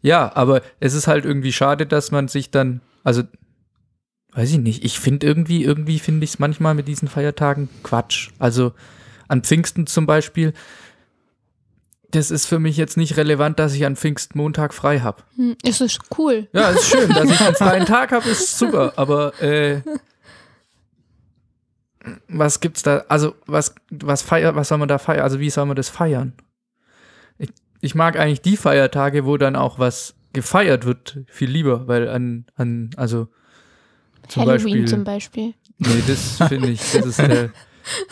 Ja, aber es ist halt irgendwie schade, dass man sich dann, also weiß ich nicht, ich finde irgendwie, irgendwie finde ich es manchmal mit diesen Feiertagen Quatsch. Also an Pfingsten zum Beispiel, das ist für mich jetzt nicht relevant, dass ich an Pfingstmontag frei habe. Hm, Es ist cool. Ja, ist schön, dass ich einen *laughs* freien Tag habe, ist super, aber äh, was gibt's da? Also, was, was feier, was soll man da feiern? Also, wie soll man das feiern? Ich, ich mag eigentlich die Feiertage, wo dann auch was gefeiert wird, viel lieber, weil an, an also zum Halloween Beispiel. zum Beispiel. Nee, das finde ich, das ist der,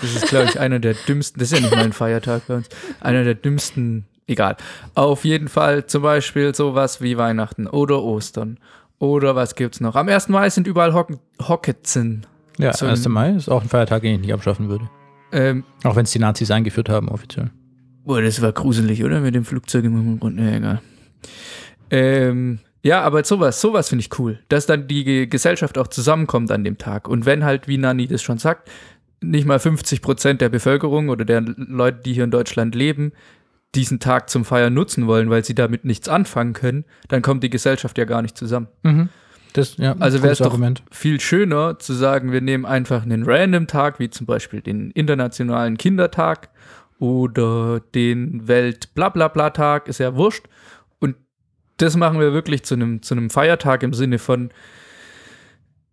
das ist, glaube ich, einer der dümmsten, das ist ja nicht mal ein Feiertag bei uns, einer der dümmsten, egal. Auf jeden Fall zum Beispiel sowas wie Weihnachten oder Ostern. Oder was gibt's noch? Am 1. Mai sind überall Hock Hocketzen. Ja, ein- 1. Mai ist auch ein Feiertag, den ich nicht abschaffen würde. Ähm, Auch wenn es die Nazis eingeführt haben, offiziell. boah, das war gruselig, oder? Mit dem Flugzeug im Hintergrund. Ja, egal. Ähm, ja, aber sowas, sowas finde ich cool, dass dann die Ge- Gesellschaft auch zusammenkommt an dem Tag. Und wenn halt, wie Nani das schon sagt, nicht mal 50 Prozent der Bevölkerung oder der Leute, die hier in Deutschland leben, diesen Tag zum Feiern nutzen wollen, weil sie damit nichts anfangen können, dann kommt die Gesellschaft ja gar nicht zusammen. Mhm. Das, ja, Also wäre es doch Argument. viel schöner zu sagen, wir nehmen einfach einen random Tag, wie zum Beispiel den Internationalen Kindertag oder den Welt-Blablabla-Tag, ist ja wurscht. Das machen wir wirklich zu einem, zu einem Feiertag im Sinne von,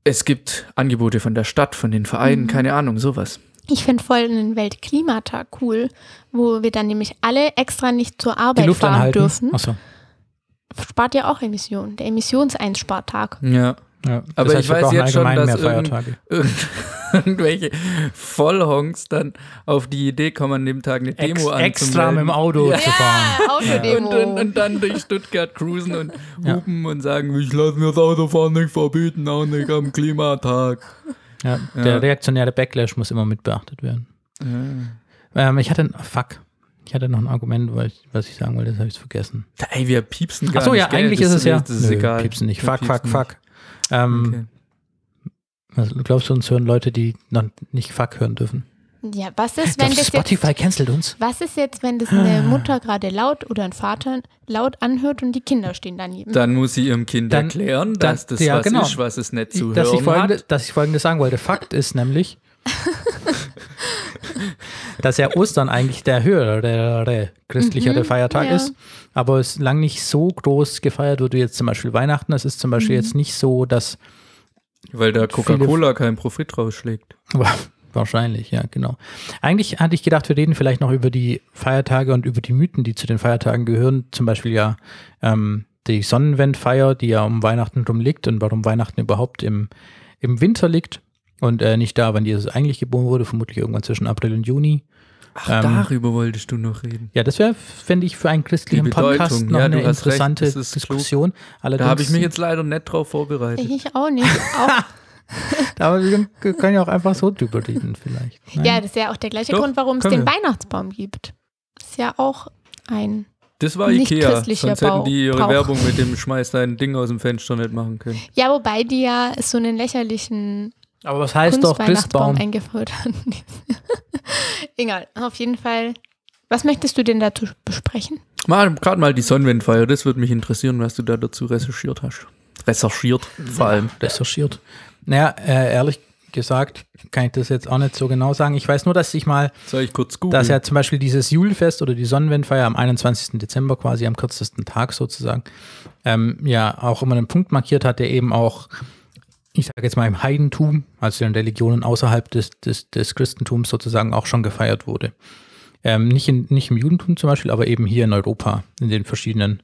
es gibt Angebote von der Stadt, von den Vereinen, Mhm. keine Ahnung, sowas. Ich finde voll einen Weltklimatag cool, wo wir dann nämlich alle extra nicht zur Die Arbeit Luft fahren anhalten. dürfen. Achso. Spart ja auch Emissionen. Der Emissionseinspartag. Ja. Ja. Aber das ich wir weiß jetzt schon, dass mehr irgend-. Irgend- Irgendwelche Vollhonks dann auf die Idee kommen, an dem Tag eine Demo Ex extra mit dem. Auto Ja. zu fahren. Autodemo. Und, und, und dann durch Stuttgart cruisen und Ja. hupen und sagen, ich lasse mir das Autofahren nicht verbieten, auch nicht am Klimatag. Ja, Ja. der reaktionäre Backlash muss immer mit beachtet werden. Ähm, ich hatte, ein- fuck, ich hatte noch ein Argument, weil ich, was ich sagen wollte, das habe ich vergessen. Ey, wir piepsen gar Achso, nicht, ja, gell? eigentlich das ist es ja. Das ist Nö, egal. Piepsen nicht. Wir Fuck, fuck, piepsen fuck. Ähm, nicht. Okay. Was, glaubst du, uns hören Leute, die noch nicht fuck hören dürfen? Ja, was ist, wenn Glaubst das jetzt, Spotify cancelt uns? was ist jetzt, wenn das eine Mutter gerade laut oder ein Vater laut anhört und die Kinder stehen daneben? Dann muss sie ihrem Kind Dann- erklären, dann- dass das ja, was genau. ist, was es nicht zu dass, ich hören folgende, hat. dass ich folgendes sagen wollte. Fakt ist nämlich, *laughs* dass ja Ostern eigentlich der höhere, christlichere Mhm, Feiertag ja. ist, aber es lang nicht so groß gefeiert wird wie jetzt zum Beispiel Weihnachten. Es ist zum Beispiel Mhm. jetzt nicht so, dass Weil da Coca-Cola keinen Profit rausschlägt. *laughs* Wahrscheinlich, ja, genau. Eigentlich hatte ich gedacht, wir reden vielleicht noch über die Feiertage und über die Mythen, die zu den Feiertagen gehören. Zum Beispiel ja ähm, die Sonnenwendfeier, die ja um Weihnachten drum liegt und warum Weihnachten überhaupt im, im Winter liegt und äh, nicht da, wann Jesus eigentlich geboren wurde, vermutlich irgendwann zwischen April und Juni. Ach, Ähm, darüber wolltest du noch reden. Ja, das wäre, fände ich, für einen christlichen Podcast noch ja, eine recht, interessante das klug. Diskussion. Allerdings, Da habe ich mich jetzt leider nicht drauf vorbereitet. Ich auch nicht. Auch, *laughs* aber wir können ja auch einfach so drüber reden vielleicht. *laughs* Nein? ja, das ist ja auch der gleiche Doch, Grund, warum es den wir. Weihnachtsbaum gibt. Ist ja auch ein. Das war Nicht Ikea, christlicher sonst hätten die ihre Brauch. Werbung mit dem Schmeiß dein Ding aus dem Fenster nicht machen können. Ja, wobei die ja so einen lächerlichen aber was heißt doch Kunstweihnachtsbaum Christbaum? eingeführt haben. *laughs* *laughs* Egal, auf jeden Fall. Was möchtest du denn dazu besprechen? Mal gerade mal die Sonnenwendfeier, das würde mich interessieren, was du da dazu recherchiert hast. Recherchiert vor allem. *laughs* recherchiert. Naja, äh, ehrlich gesagt kann ich das jetzt auch nicht so genau sagen. Ich weiß nur, dass ich mal, Soll ich kurz googeln? dass ja zum Beispiel dieses Julfest oder die Sonnenwendfeier am 21. Dezember quasi am kürzesten Tag sozusagen, ähm, ja auch immer einen Punkt markiert hat, der eben auch, ich sage jetzt mal im Heidentum, also in Religionen außerhalb des, des, des Christentums sozusagen auch schon gefeiert wurde. Ähm, nicht, in, nicht im Judentum zum Beispiel, aber eben hier in Europa, in den verschiedenen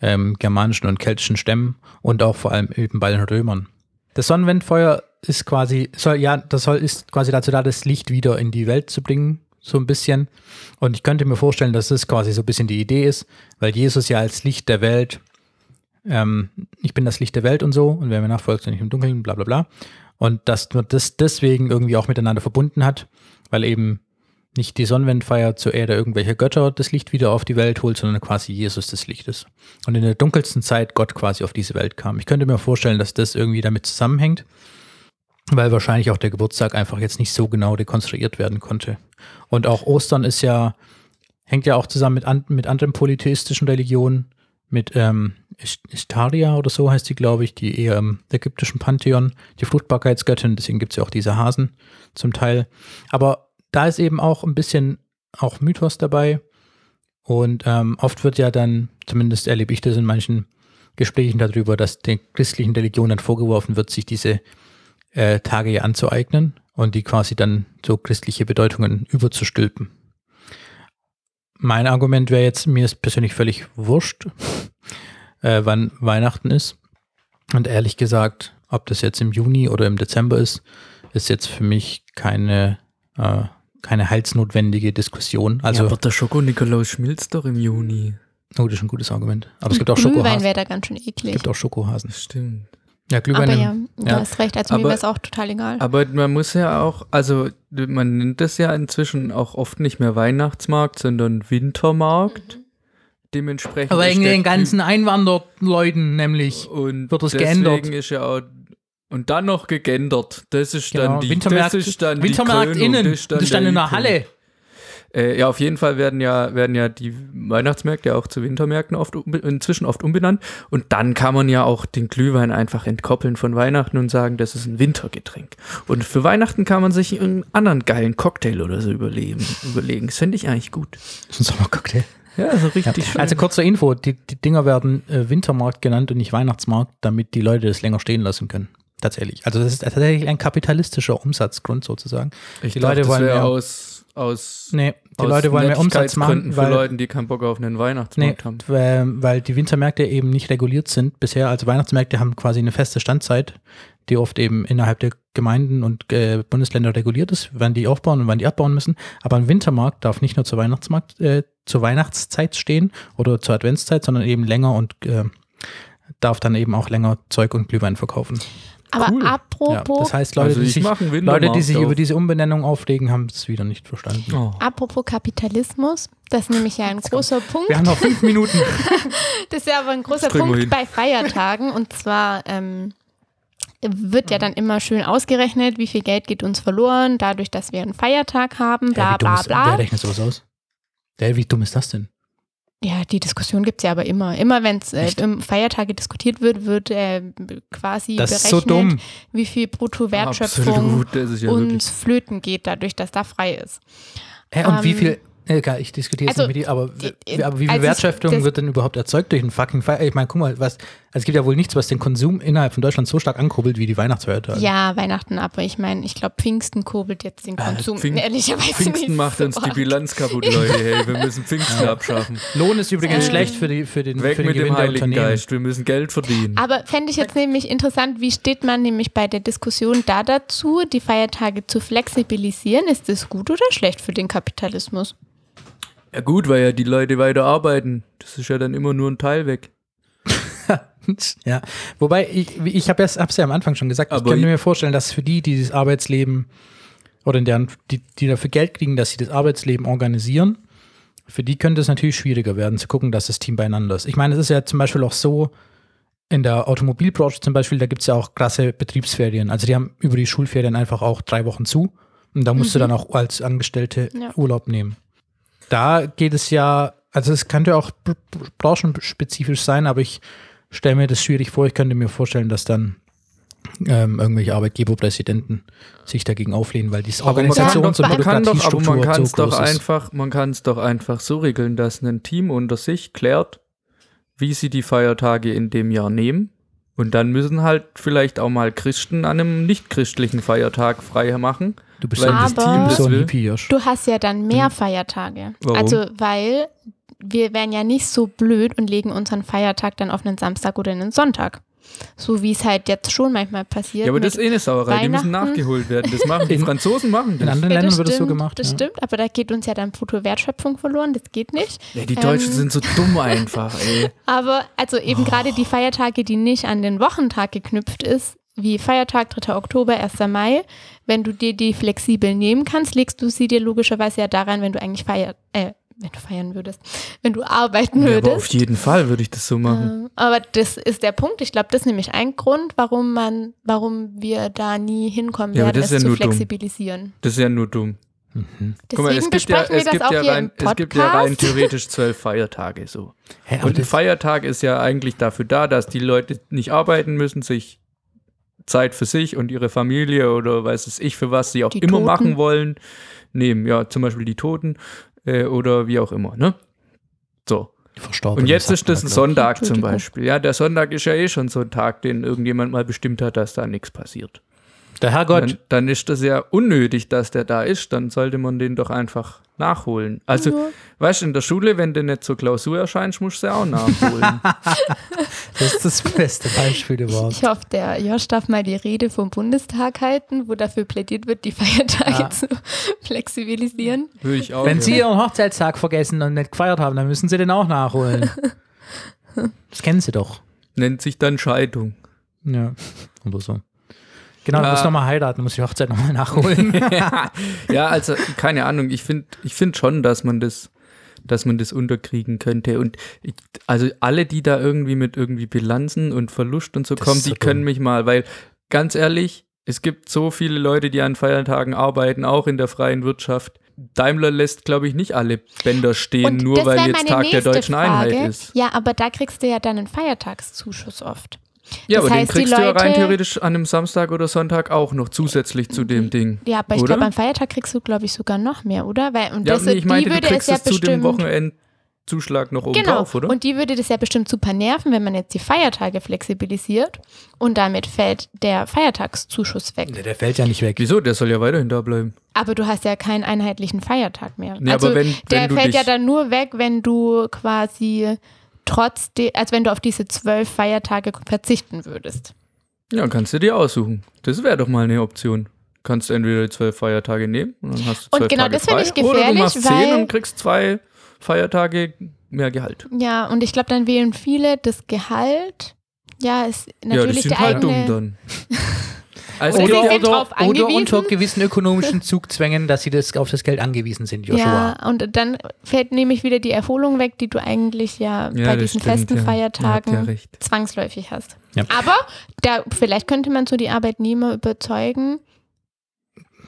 ähm, germanischen und keltischen Stämmen und auch vor allem eben bei den Römern. Das Sonnenwendfeuer ist quasi, soll, ja, das soll, ist quasi dazu da, das Licht wieder in die Welt zu bringen, so ein bisschen. Und ich könnte mir vorstellen, dass das quasi so ein bisschen die Idee ist, weil Jesus ja als Licht der Welt, ähm, ich bin das Licht der Welt und so, und wer mir nachfolgt, soll nicht im Dunkeln, bla bla bla. Und dass man das deswegen irgendwie auch miteinander verbunden hat, weil eben nicht die Sonnenwendfeier zur Erde irgendwelcher Götter das Licht wieder auf die Welt holt, sondern quasi Jesus des Lichtes. Und in der dunkelsten Zeit Gott quasi auf diese Welt kam. Ich könnte mir vorstellen, dass das irgendwie damit zusammenhängt, weil wahrscheinlich auch der Geburtstag einfach jetzt nicht so genau dekonstruiert werden konnte. Und auch Ostern ist ja, hängt ja auch zusammen mit, an, mit anderen polytheistischen Religionen, mit ähm, Ist- Istaria oder so heißt die, glaube ich, die eher im ägyptischen Pantheon, die Fruchtbarkeitsgöttin, deswegen gibt es ja auch diese Hasen zum Teil. Aber da ist eben auch ein bisschen auch Mythos dabei. Und ähm, oft wird ja dann, zumindest erlebe ich das in manchen Gesprächen darüber, dass den christlichen Religionen vorgeworfen wird, sich diese äh, Tage ja anzueignen und die quasi dann so christliche Bedeutungen überzustülpen. Mein Argument wäre jetzt, mir ist persönlich völlig wurscht, *laughs* äh, wann Weihnachten ist. Und ehrlich gesagt, ob das jetzt im Juni oder im Dezember ist, ist jetzt für mich keine, äh, keine heilsnotwendige Diskussion. Also, ja, aber der Schoko-Nikolaus schmilzt doch im Juni. oh, das ist ein gutes Argument. Aber es gibt auch *laughs* Glühwein Schokohasen. wäre da ganz schön Es eklig. gibt auch Schokohasen. Stimmt. Ja, Glühwein. Aber ja, du ja. hast recht. Also mir Aber- wäre es auch total egal. Aber man muss ja auch, also man nennt das ja inzwischen auch oft nicht mehr Weihnachtsmarkt, sondern Wintermarkt. Dementsprechend. Aber wegen den ganzen Einwanderleuten nämlich. Und wird es deswegen geändert. ist ja auch und dann noch geändert. Das ist Genau, dann die Wintermarkt, das ist dann Wintermarkt die Krönung, innen. Das ist Das dann, ist dann in der. Halle. Äh, ja, auf jeden Fall werden ja, werden ja die Weihnachtsmärkte auch zu Wintermärkten oft inzwischen oft umbenannt. Und dann kann man ja auch den Glühwein einfach entkoppeln von Weihnachten und sagen, das ist ein Wintergetränk. Und für Weihnachten kann man sich einen anderen geilen Cocktail oder so überlegen. überlegen. Das finde ich eigentlich gut. Das ist ein Sommercocktail. Ja, also richtig schön. Also kurze Info, die, die Dinger werden äh, Wintermarkt genannt und nicht Weihnachtsmarkt, damit die Leute das länger stehen lassen können. Tatsächlich. Also das ist tatsächlich ein kapitalistischer Umsatzgrund sozusagen. ich die dachte, Leute das wollen wäre mehr- aus, aus, Nee, die aus Leute wollen mehr Umsatz machen, für weil, Leute, die keinen Bock auf einen nee, Weihnachtsmarkt haben. weil, weil die Wintermärkte eben nicht reguliert sind bisher. Also Weihnachtsmärkte haben quasi eine feste Standzeit, die oft eben innerhalb der Gemeinden und äh, Bundesländer reguliert ist, wann die aufbauen und wann die abbauen müssen. Aber ein Wintermarkt darf nicht nur zur Weihnachtsmarkt, äh, zur Weihnachtszeit stehen oder zur Adventszeit, sondern eben länger und äh, darf dann eben auch länger Zeug und Glühwein verkaufen. Aber cool. Ja, apropos, das heißt, Leute, Also die ich sich, Leute, die sich über diese Umbenennung aufregen, haben es wieder nicht verstanden. Oh. apropos Kapitalismus, das ist nämlich ja ein großer Punkt. Wir haben noch fünf Minuten. *laughs* Das ist ja aber ein großer Punkt hin. bei Feiertagen. Und zwar ähm, wird ja dann immer schön ausgerechnet, wie viel Geld geht uns verloren, dadurch, dass wir einen Feiertag haben, bla Ja, wie dumm bla ist, Wer bla. rechnet sowas aus? Der, wie dumm ist das denn? Ja, die Diskussion gibt es ja aber immer. Immer wenn es äh, im Feiertage diskutiert wird, wird äh, quasi Das berechnet, so dumm. wie viel Bruttowertschöpfung ja uns flöten geht, dadurch, dass da frei ist. Hä, und wie Ähm, viel, egal, ich diskutiere jetzt also, nicht mit dir, aber, wie- aber wie viel als ich Wertschöpfung wird denn überhaupt erzeugt durch einen fucking Feier? Ich meine, guck mal, was, also es gibt ja wohl nichts, was den Konsum innerhalb von Deutschland so stark ankurbelt wie die Weihnachtsfeiertage. Ja, Weihnachten, aber ich meine, ich glaube, Pfingsten kurbelt jetzt den Konsum Pfing- ehrlicherweise Pfingsten nicht macht so uns die. Bilanz kaputt, Leute. Hey, wir müssen Pfingsten abschaffen. Lohn ist übrigens Ähm, schlecht für, die, für den, Weg für den mit Gewinn dem Heiligen. Geist. Wir müssen Geld verdienen. Aber fände ich jetzt nämlich interessant, wie steht man nämlich bei der Diskussion da dazu, die Feiertage zu flexibilisieren? Ist das gut oder schlecht für den Kapitalismus? Ja gut, weil ja die Leute weiter arbeiten. Das ist ja dann immer nur ein Teil weg. Ja, wobei ich, ich habe es ja am Anfang schon gesagt, ich Aber könnte ich- mir vorstellen, dass für die, die das Arbeitsleben oder in deren, die, die dafür Geld kriegen, dass sie das Arbeitsleben organisieren, für die könnte es natürlich schwieriger werden, zu gucken, dass das Team beieinander ist. Ich meine, es ist ja zum Beispiel auch so, in der Automobilbranche zum Beispiel, da gibt es ja auch krasse Betriebsferien. Also die haben über die Schulferien einfach auch drei Wochen zu. Und da musst du Mhm. dann auch als Angestellte Ja. Urlaub nehmen. Da geht es ja, also es könnte auch br- br- branchenspezifisch sein, aber ich stelle mir das schwierig vor. Ich könnte mir vorstellen, dass dann ähm, irgendwelche Arbeitgeberpräsidenten sich dagegen auflehnen, weil diese Aber kann Organisations- und man kann doch, aber Bürokratiestruktur man kann es so doch einfach, man kann es doch einfach so regeln, dass ein Team unter sich klärt, wie sie die Feiertage in dem Jahr nehmen. Und dann müssen halt vielleicht auch mal Christen an einem nicht-christlichen Feiertag frei machen. Du bist weil so ein, das Aber- Team das so ein will. Hippie, Josh. Du hast ja dann mehr Hm. Feiertage. Warum? Also, weil wir wären ja nicht so blöd und legen unseren Feiertag dann auf einen Samstag oder einen Sonntag. So wie es halt jetzt schon manchmal passiert. Ja, aber das ist eh eine Sauerei. Die müssen nachgeholt werden. Das machen die In- Franzosen machen In das. anderen Ja, Ländern das wird es so gemacht. Das ja. stimmt, aber da geht uns ja dann Bruttowertschöpfung verloren, das geht nicht. Ja, die Deutschen Ähm. sind so dumm einfach, ey. *laughs* Aber also Oh. eben gerade die Feiertage, die nicht an den Wochentag geknüpft ist, wie Feiertag 3. Oktober, 1. Mai, wenn du dir die flexibel nehmen kannst, legst du sie dir logischerweise ja daran, wenn du eigentlich feier, äh, wenn du feiern würdest, wenn du arbeiten Ja, aber auf würdest. jeden Fall würde ich das so machen. Ähm, aber das ist der Punkt. Ich glaube, das ist nämlich ein Grund, warum man, warum wir da nie hinkommen Ja, werden, das es ist ja zu nur dumm. flexibilisieren. Das ist ja nur dumm. Mhm. Guck mal, Deswegen es gibt ja, besprechen es wir gibt das auch ja hier rein, im Podcast. es gibt ja rein theoretisch zwölf Feiertage so. Hä, Und ein Feiertag ist ja eigentlich dafür da, dass die Leute nicht arbeiten müssen, sich Zeit für sich und ihre Familie oder weiß es ich für was sie auch Die immer Toten. machen wollen, nehmen. Ja, zum Beispiel die Toten äh, oder wie auch immer, ne? So. Verstorbene Und jetzt ist das ein Sonntag zum. Beispiel. Ja, der Sonntag ist ja eh schon so ein Tag, den irgendjemand mal bestimmt hat, dass da nichts passiert. Der Herrgott, Dann, dann ist das ja unnötig, dass der da ist. Dann sollte man den doch einfach nachholen. Also, Ja. weißt du, in der Schule, wenn du nicht zur Klausur erscheinst, musst du sie auch nachholen. *laughs* das ist das beste Beispiel überhaupt. Ich hoffe, der Josh darf mal die Rede vom Bundestag halten, wo dafür plädiert wird, die Feiertage Ja. zu flexibilisieren. Würde ich auch. Wenn ja. Sie Ihren Hochzeitstag vergessen und nicht gefeiert haben, dann müssen Sie den auch nachholen. *laughs* das kennen Sie doch. Nennt sich dann Scheidung. Ja, *laughs* oder so. Genau, du Ja. musst nochmal heiraten, du musst die Hochzeit nochmal nachholen. *laughs* *laughs* ja, also, keine Ahnung. Ich finde ich find schon, dass man das dass man das unterkriegen könnte. Und ich, also alle, die da irgendwie mit irgendwie Bilanzen und Verlust und so Das kommen, so die können dumm. mich mal, weil ganz ehrlich, es gibt so viele Leute, die an Feiertagen arbeiten, auch in der freien Wirtschaft. Daimler lässt, glaube ich, nicht alle Bänder stehen, Und nur weil jetzt Tag der deutschen Frage. Einheit ist. Ja, aber da kriegst du ja dann einen Feiertagszuschuss oft. Ja, Das aber heißt, die den kriegst du ja rein Leute- theoretisch an einem Samstag oder Sonntag auch noch zusätzlich zu dem Ding. Ja, aber ich glaube, am Feiertag kriegst du, glaube ich, sogar noch mehr, oder? Weil, und Ja, das, nee, ich meinte, die du würde kriegst es ja zu dem bestimmt. Wochenendzuschlag noch oben Genau, drauf, oder? und die würde das ja bestimmt super nerven, wenn man jetzt die Feiertage flexibilisiert und damit fällt der Feiertagszuschuss weg. der, der fällt ja nicht weg. Wieso? Der soll ja weiterhin da bleiben. Aber du hast ja keinen einheitlichen Feiertag mehr. Nee, also aber wenn- der wenn du fällt ja dann nur weg, wenn du quasi trotzdem, als wenn du auf diese zwölf Feiertage verzichten würdest. Ja, kannst du dir aussuchen. Das wäre doch mal eine Option. Kannst du entweder die zwölf Feiertage nehmen und dann hast du Und zwölf genau Tage das finde ich Oder du gefährlich, machst weil- zehn und kriegst zwei Feiertage mehr Gehalt. Ja, und ich glaube, dann wählen viele das Gehalt. Ja, ist ja, die natürlich sind der halt eigene. dumm dann. *laughs* Also Oder oder, oder angewiesen. unter gewissen ökonomischen *laughs* Zugzwängen, dass sie das, auf das Geld angewiesen sind, Joshua. Ja, und dann fällt nämlich wieder die Erholung weg, die du eigentlich ja, Ja, bei diesen stimmt, festen ja. Feiertagen ja zwangsläufig hast. Ja. Aber da, vielleicht könnte man so die Arbeitnehmer überzeugen.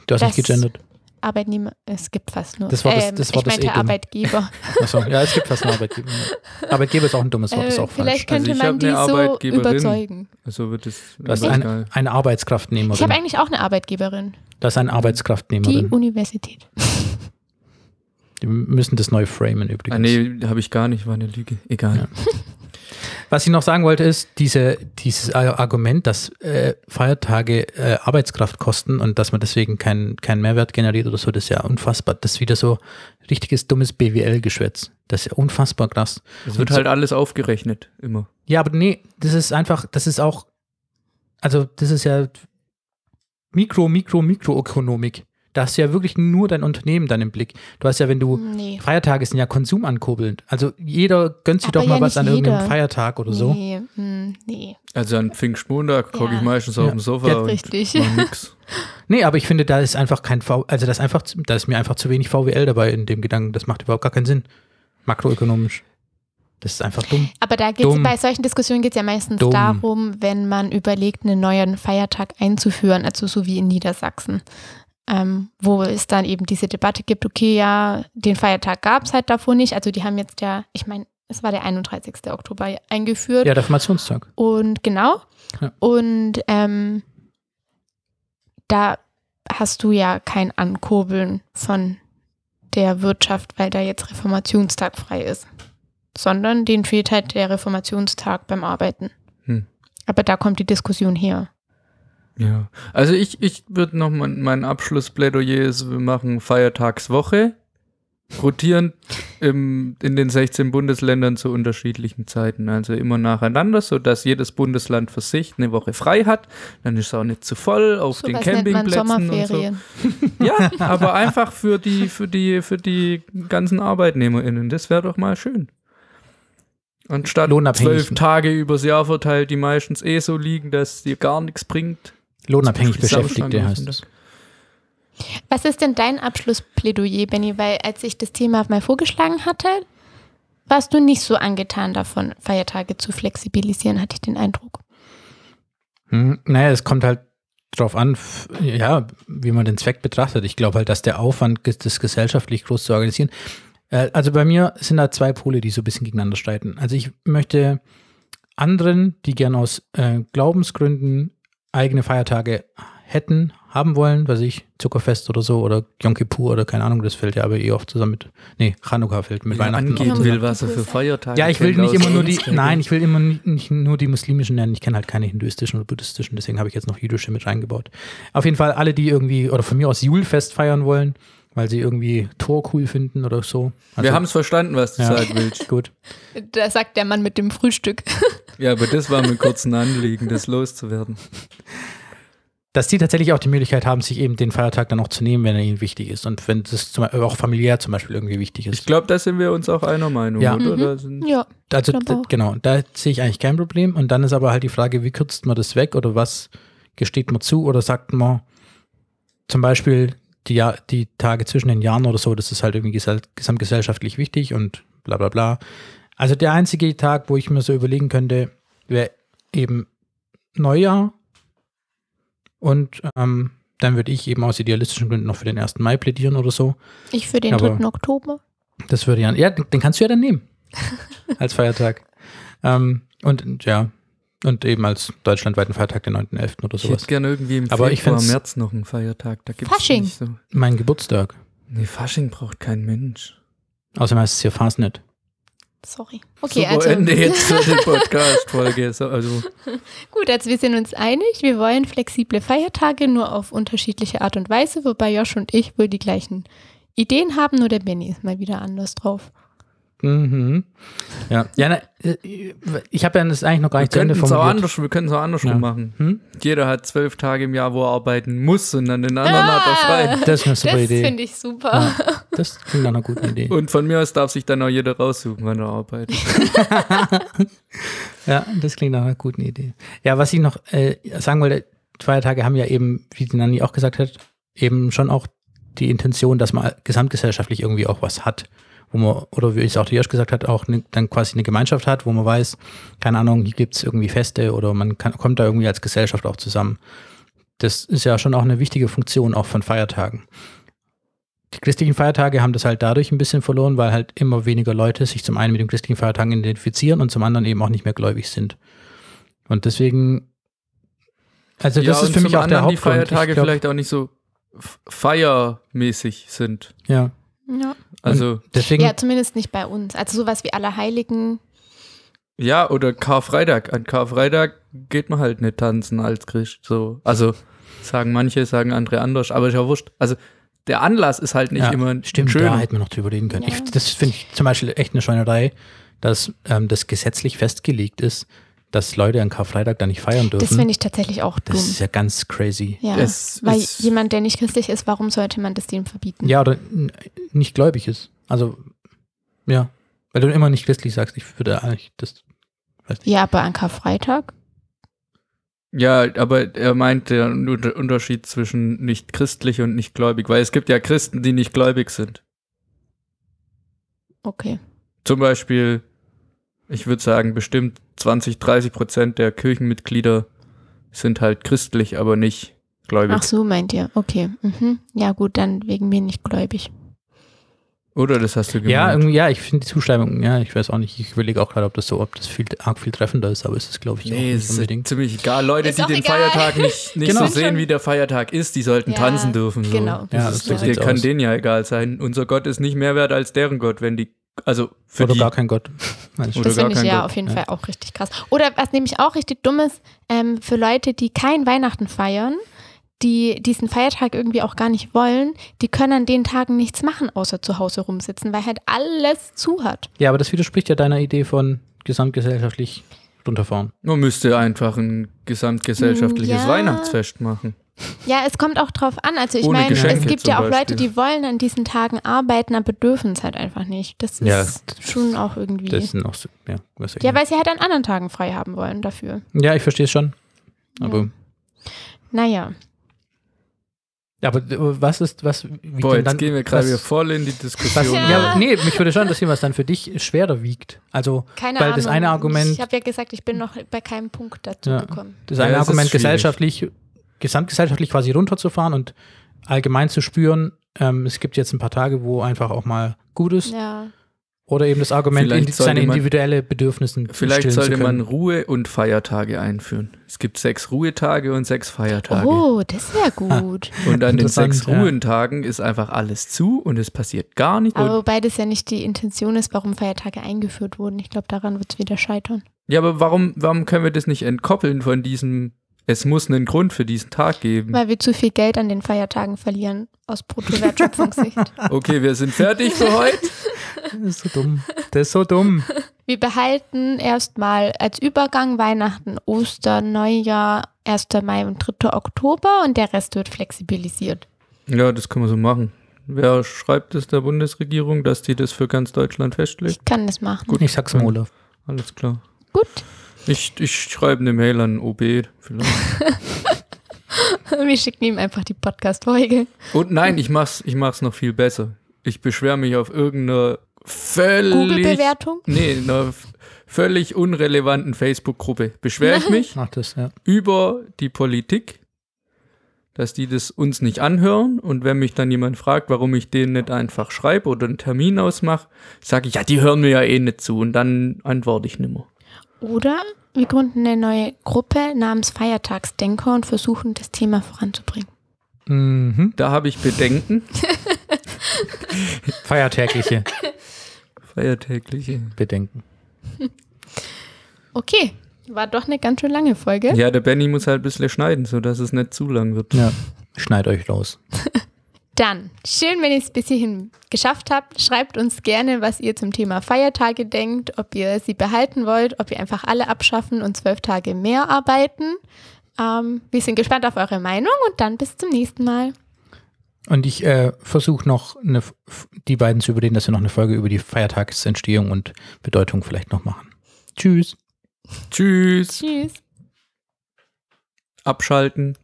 Du hast nicht gegendert. Arbeitnehmer, es gibt fast nur. Das ist- ähm, das Wort ich ist meinte eh. Arbeitgeber. Achso, ja, es gibt fast einen Arbeitgeber. *laughs* Arbeitgeber ist auch ein dummes Wort, ist äh, auch falsch. vielleicht könnte Also ich man die so überzeugen. Also wird es. Das ist aber eine, Arbeitskraftnehmerin. Ich habe eigentlich auch eine Arbeitgeberin. das ist eine Die Arbeitskraftnehmerin. Universität. Die müssen das neu framen übrigens. Ah, nee, habe ich gar nicht, war eine Lüge. Egal. Ja. Was ich noch sagen wollte, ist diese, dieses Ar- Argument, dass äh, Feiertage äh, Arbeitskraft kosten und dass man deswegen keinen keinen Mehrwert generiert oder so, das ist ja unfassbar. Das ist wieder so richtiges dummes BWL-Geschwätz. Das ist ja unfassbar krass. Es wird Und halt alles aufgerechnet, immer. Ja, aber nee, das ist einfach, das ist auch, also das ist ja Mikro, Mikro, Mikroökonomik. Da hast du ja wirklich nur dein Unternehmen dann im Blick. Du hast ja, wenn du, Nee. Feiertage sind ja konsumankurbelnd. Also jeder gönnt sich Aber doch mal ja was an irgendeinem jeder. Feiertag oder so. Nee, hm, nee. Also an Pfingstmontag Ja. ich meistens Ja. auf dem Sofa Ja, und richtig. mach nix. *laughs* Nee, aber ich finde, da ist einfach kein V, also das ist einfach, da ist mir einfach zu wenig VWL dabei in dem Gedanken. Das macht überhaupt gar keinen Sinn. Makroökonomisch. Das ist einfach dumm. Aber da geht's, Dumm. bei solchen Diskussionen geht es ja meistens Dumm. darum, wenn man überlegt, einen neuen Feiertag einzuführen, also so wie in Niedersachsen. Ähm, wo es dann eben diese Debatte gibt, okay, ja, den Feiertag gab es halt davor nicht. Also die haben jetzt ja, ich meine, es war der 31. Oktober eingeführt. Ja, Reformationstag. Und genau. Ja. Und ähm, da hast du ja kein Ankurbeln von der Wirtschaft, weil da jetzt Reformationstag frei ist. Sondern denen fehlt halt der Reformationstag beim Arbeiten. Hm. Aber da kommt die Diskussion her. Ja. Also ich, ich würde noch mein, mein Abschlussplädoyer ist, wir machen Feiertagswoche, rotierend im, in den 16 Bundesländern zu unterschiedlichen Zeiten. Also immer nacheinander, sodass jedes Bundesland für sich eine Woche frei hat. Dann ist es auch nicht zu voll auf den nennt man Campingplätzen und so. Sommerferien. *laughs* Ja, *laughs* aber einfach für die, für die, für die ganzen ArbeitnehmerInnen. Das wäre doch mal schön. Anstatt zwölf Tage übers Jahr verteilt, die meistens eh so liegen, dass dir gar nichts bringt. Lohnabhängig Beschäftigte heißt es. Was ist denn dein Abschlussplädoyer, Benny? Weil als ich das Thema mal vorgeschlagen hatte, warst du nicht so angetan davon, Feiertage zu flexibilisieren, hatte ich den Eindruck. Hm, naja, es kommt halt drauf an, ja, wie man den Zweck betrachtet. Ich glaube halt, dass der Aufwand, das gesellschaftlich groß zu organisieren. Äh, also bei mir sind da zwei Pole, die so ein bisschen gegeneinander streiten. Also ich möchte anderen, die gern aus äh, Glaubensgründen eigene Feiertage hätten, haben wollen, weiß ich, Zuckerfest oder so oder Yom Kippur oder keine Ahnung, das fällt ja aber eh oft zusammen mit, nee, Chanukka fällt mit er Weihnachten. zusammen. will, was er für Feiertage Ja, ich will nicht immer nur die, nein, ich will immer nicht, nicht nur die muslimischen nennen. Ich kenne halt keine hinduistischen oder buddhistischen, deswegen habe ich jetzt noch jüdische mit reingebaut. Auf jeden Fall alle, die irgendwie, oder von mir aus Julfest feiern wollen, weil sie irgendwie Tor cool finden oder so. Also, Wir haben es verstanden, was du Ja. sagen willst. *laughs* gut. Da sagt der Mann mit dem Frühstück. *laughs* Ja, aber das war mir kurz ein Anliegen, das loszuwerden. Dass die tatsächlich auch die Möglichkeit haben, sich eben den Feiertag dann auch zu nehmen, wenn er ihnen wichtig ist und wenn das zum, auch familiär zum Beispiel irgendwie wichtig Ich ist. glaube, da sind wir uns auch einer Meinung, Ja. oder? Mhm. Ja. Also genau, da sehe ich eigentlich kein Problem. Und dann ist aber halt die Frage, wie kürzt man das weg oder was gesteht man zu oder sagt man zum Beispiel die, Jahr, die Tage zwischen den Jahren oder so, das ist halt irgendwie gesell gesamtgesellschaftlich wichtig und bla bla bla. Also der einzige Tag, wo ich mir so überlegen könnte, wäre eben Neujahr und ähm, dann würde ich eben aus idealistischen Gründen noch für den 1. Mai plädieren oder so. Ich für den Aber- 3. Oktober. Das würde ja, ja, den den kannst du ja dann nehmen. *laughs* als Feiertag. Ähm, und ja, und eben als deutschlandweiten Feiertag den 9.11. oder ich sowas. hätte gerne irgendwie im Aber ich Februar, find's- März noch einen Feiertag. Da gibt's Fasching. nicht so. Mein Geburtstag. Nee, Fasching braucht kein Mensch. Außerdem heißt es hier Fastnet. Sorry. Okay, Super also Ende jetzt für die *laughs* Podcast-Folge. So, also, gut, also wir sind uns einig, wir wollen flexible Feiertage nur auf unterschiedliche Art und Weise, wobei Josh und ich wohl die gleichen Ideen haben, nur der Benny ist mal wieder anders drauf. Mhm. Ja, ja na, äh, ich habe ja das eigentlich noch gar wir nicht zu Ende auch formuliert. anders, wir können es auch andersrum Ja. machen. Hm? Jeder hat zwölf Tage im Jahr, wo er arbeiten muss und dann den anderen hat er frei. Das ist eine super Das Idee. finde ich super. Ja, das klingt nach einer guten Idee. Und von mir aus darf sich dann auch jeder raussuchen, wann er arbeitet. *laughs* Ja, das klingt nach einer guten Idee. Ja, was ich noch äh, sagen wollte, Feiertage haben ja eben, wie die Nanni auch gesagt hat, eben schon auch die Intention, dass man gesamtgesellschaftlich irgendwie auch was hat, wo man, oder wie es auch die Josh gesagt hat, auch ne, dann quasi eine Gemeinschaft hat, wo man weiß, keine Ahnung, hier gibt's irgendwie Feste oder man kann, kommt da irgendwie als Gesellschaft auch zusammen. Das ist ja schon auch eine wichtige Funktion auch von Feiertagen. die christlichen Feiertage haben das halt dadurch ein bisschen verloren, weil halt immer weniger Leute sich zum einen mit den christlichen Feiertagen identifizieren und zum anderen eben auch nicht mehr gläubig sind. Und deswegen, also das ja, ist für mich auch der anderen die Hauptgrund. Feiertage glaub, vielleicht auch nicht so feiermäßig sind. Ja, Ja. Also, deswegen, ja, zumindest nicht bei uns. Also sowas wie Allerheiligen. ja, oder Karfreitag. An Karfreitag geht man halt nicht tanzen als Christ. So. Also, sagen manche, sagen andere anders, aber ist ja wurscht. Also, der Anlass ist halt nicht ja, immer stimmt, schön. da hätten wir noch drüber reden können. Ja. Ich, das finde ich zum Beispiel echt eine Schweinerei, dass ähm, das gesetzlich festgelegt ist, dass Leute an Karfreitag da nicht feiern dürfen. Das finde ich tatsächlich auch dumm. Das ist ja ganz crazy. Ja, Es weil ist- jemand, der nicht christlich ist, warum sollte man das dem verbieten? Ja, oder nicht gläubig ist. Also, ja. Weil du immer nicht christlich sagst, ich würde eigentlich das. Weiß nicht. Ja, aber an Karfreitag? Ja, aber er meint den Unter- Unterschied zwischen nicht christlich und nicht gläubig, weil es gibt ja Christen, die nicht gläubig sind. Okay. Zum Beispiel, ich würde sagen, bestimmt 20, 30 Prozent der Kirchenmitglieder sind halt christlich, aber nicht gläubig. Ach so, meint ihr. Okay. Mhm. Ja, gut, dann wegen mir nicht gläubig. Oder das hast du gemeint. Ja, irgendwie, ja, ich finde die Zuschreibung, ja, ich weiß auch nicht, ich überlege auch gerade, ob das so, ob das viel, arg viel treffender ist, aber es ist, glaube ich, auch Nee, nicht es ist unbedingt. ziemlich egal. Leute, Ist die auch den egal. Feiertag nicht, *laughs* nicht Genau. so sehen, wie der Feiertag ist, die sollten Ja, tanzen dürfen. So. genau. Ja, Das das ist, so kann denen ja egal sein. Unser Gott ist nicht mehr wert als deren Gott, wenn die, also für Oder die. gar kein Gott. *laughs* Nein, Das finde ich ja Gott. auf jeden Ja. Fall auch richtig krass. Oder was nämlich auch richtig dumm ist, ähm, für Leute, die kein Weihnachten feiern, die diesen Feiertag irgendwie auch gar nicht wollen, die können an den Tagen nichts machen, außer zu Hause rumsitzen, weil halt alles zu hat. Ja, aber das widerspricht ja deiner Idee von gesamtgesellschaftlich runterfahren. Man müsste einfach ein gesamtgesellschaftliches Ja. Weihnachtsfest machen. Ja, es kommt auch drauf an. Also ich Ohne meine, es gibt ja auch Leute, Beispiel. die wollen an diesen Tagen arbeiten, aber dürfen es halt einfach nicht. Das ist Ja, schon auch irgendwie. Das sind auch ja, was ja, weil sie halt an anderen Tagen frei haben wollen dafür. ja, ich verstehe es schon. Aber, Naja. ja, aber äh, was ist, was, wie Boah, jetzt gehen wir gerade voll in die Was, Diskussion. ja. Ja. nee, mich würde schon interessieren, was dann für dich schwerer wiegt. Also, Keine weil Ahnung. das eine Argument, Ich habe ja gesagt, ich bin noch bei keinem Punkt dazu Ja. gekommen. das Ja, eine es ist Argument schwierig. Gesellschaftlich, gesamtgesellschaftlich quasi runterzufahren und allgemein zu spüren, ähm, es gibt jetzt ein paar Tage, wo einfach auch mal gut ist. Ja. Oder eben das Argument, sollte seine man- individuelle Bedürfnisse Vielleicht sollte man. Ruhe- und Feiertage einführen. Es gibt sechs Ruhetage und sechs Feiertage. Oh, das wäre gut. Und an den sechs ja. Ruhentagen ist einfach alles zu und es passiert gar nichts. Aber wobei das ja nicht die Intention ist, warum Feiertage eingeführt wurden. Ich glaube, daran wird es wieder scheitern. ja, aber warum, warum können wir das nicht entkoppeln von diesem, es muss einen Grund für diesen Tag geben? Weil wir zu viel Geld an den Feiertagen verlieren, aus Bruttowertschöpfungssicht. *laughs* Okay, wir sind fertig für heute. Das ist so dumm. Das ist so dumm. wir behalten erstmal als Übergang Weihnachten, Ostern, Neujahr, 1. Mai und 3. Oktober und der Rest wird flexibilisiert. Ja, das kann man so machen. Wer schreibt es der Bundesregierung, dass die das für ganz Deutschland festlegt? Ich kann das machen. Gut. Ich sag's mal, Olaf. Alles klar. Gut. Ich, ich schreibe eine Mail an OB vielleicht. *laughs* Wir schicken ihm einfach die Podcast-Folge. Und nein, ich mach's, ich mach's noch viel besser. Ich beschwere mich auf irgendeiner völlig, Google-Bewertung? nee, einer völlig unrelevanten Facebook-Gruppe. Beschwere ich *laughs* mich Mach das, ja. über die Politik, dass die das uns nicht anhören. Und wenn mich dann jemand fragt, warum ich denen nicht einfach schreibe oder einen Termin ausmache, sage ich, ja, die hören mir ja eh nicht zu. Und dann antworte ich nimmer. Oder wir gründen eine neue Gruppe namens Feiertagsdenker und versuchen, das Thema voranzubringen. Mhm. Da habe ich Bedenken. *laughs* Feiertägliche Feiertägliche. Bedenken. Okay, war doch eine ganz schön lange Folge. Ja, der Benny muss halt ein bisschen schneiden, sodass es nicht zu lang wird. Ja. Schneid euch raus. *laughs* Dann, schön, wenn ihr es bis hierhin geschafft habt. Schreibt uns gerne, was ihr zum Thema Feiertage denkt, ob ihr sie behalten wollt, ob ihr einfach alle abschaffen und zwölf Tage mehr arbeiten. Ähm, wir sind gespannt auf eure Meinung und dann bis zum nächsten Mal. Und ich äh, versuche noch eine, die beiden zu überreden, dass wir noch eine Folge über die Feiertagsentstehung und Bedeutung vielleicht noch machen. Tschüss. Tschüss. Tschüss. Abschalten.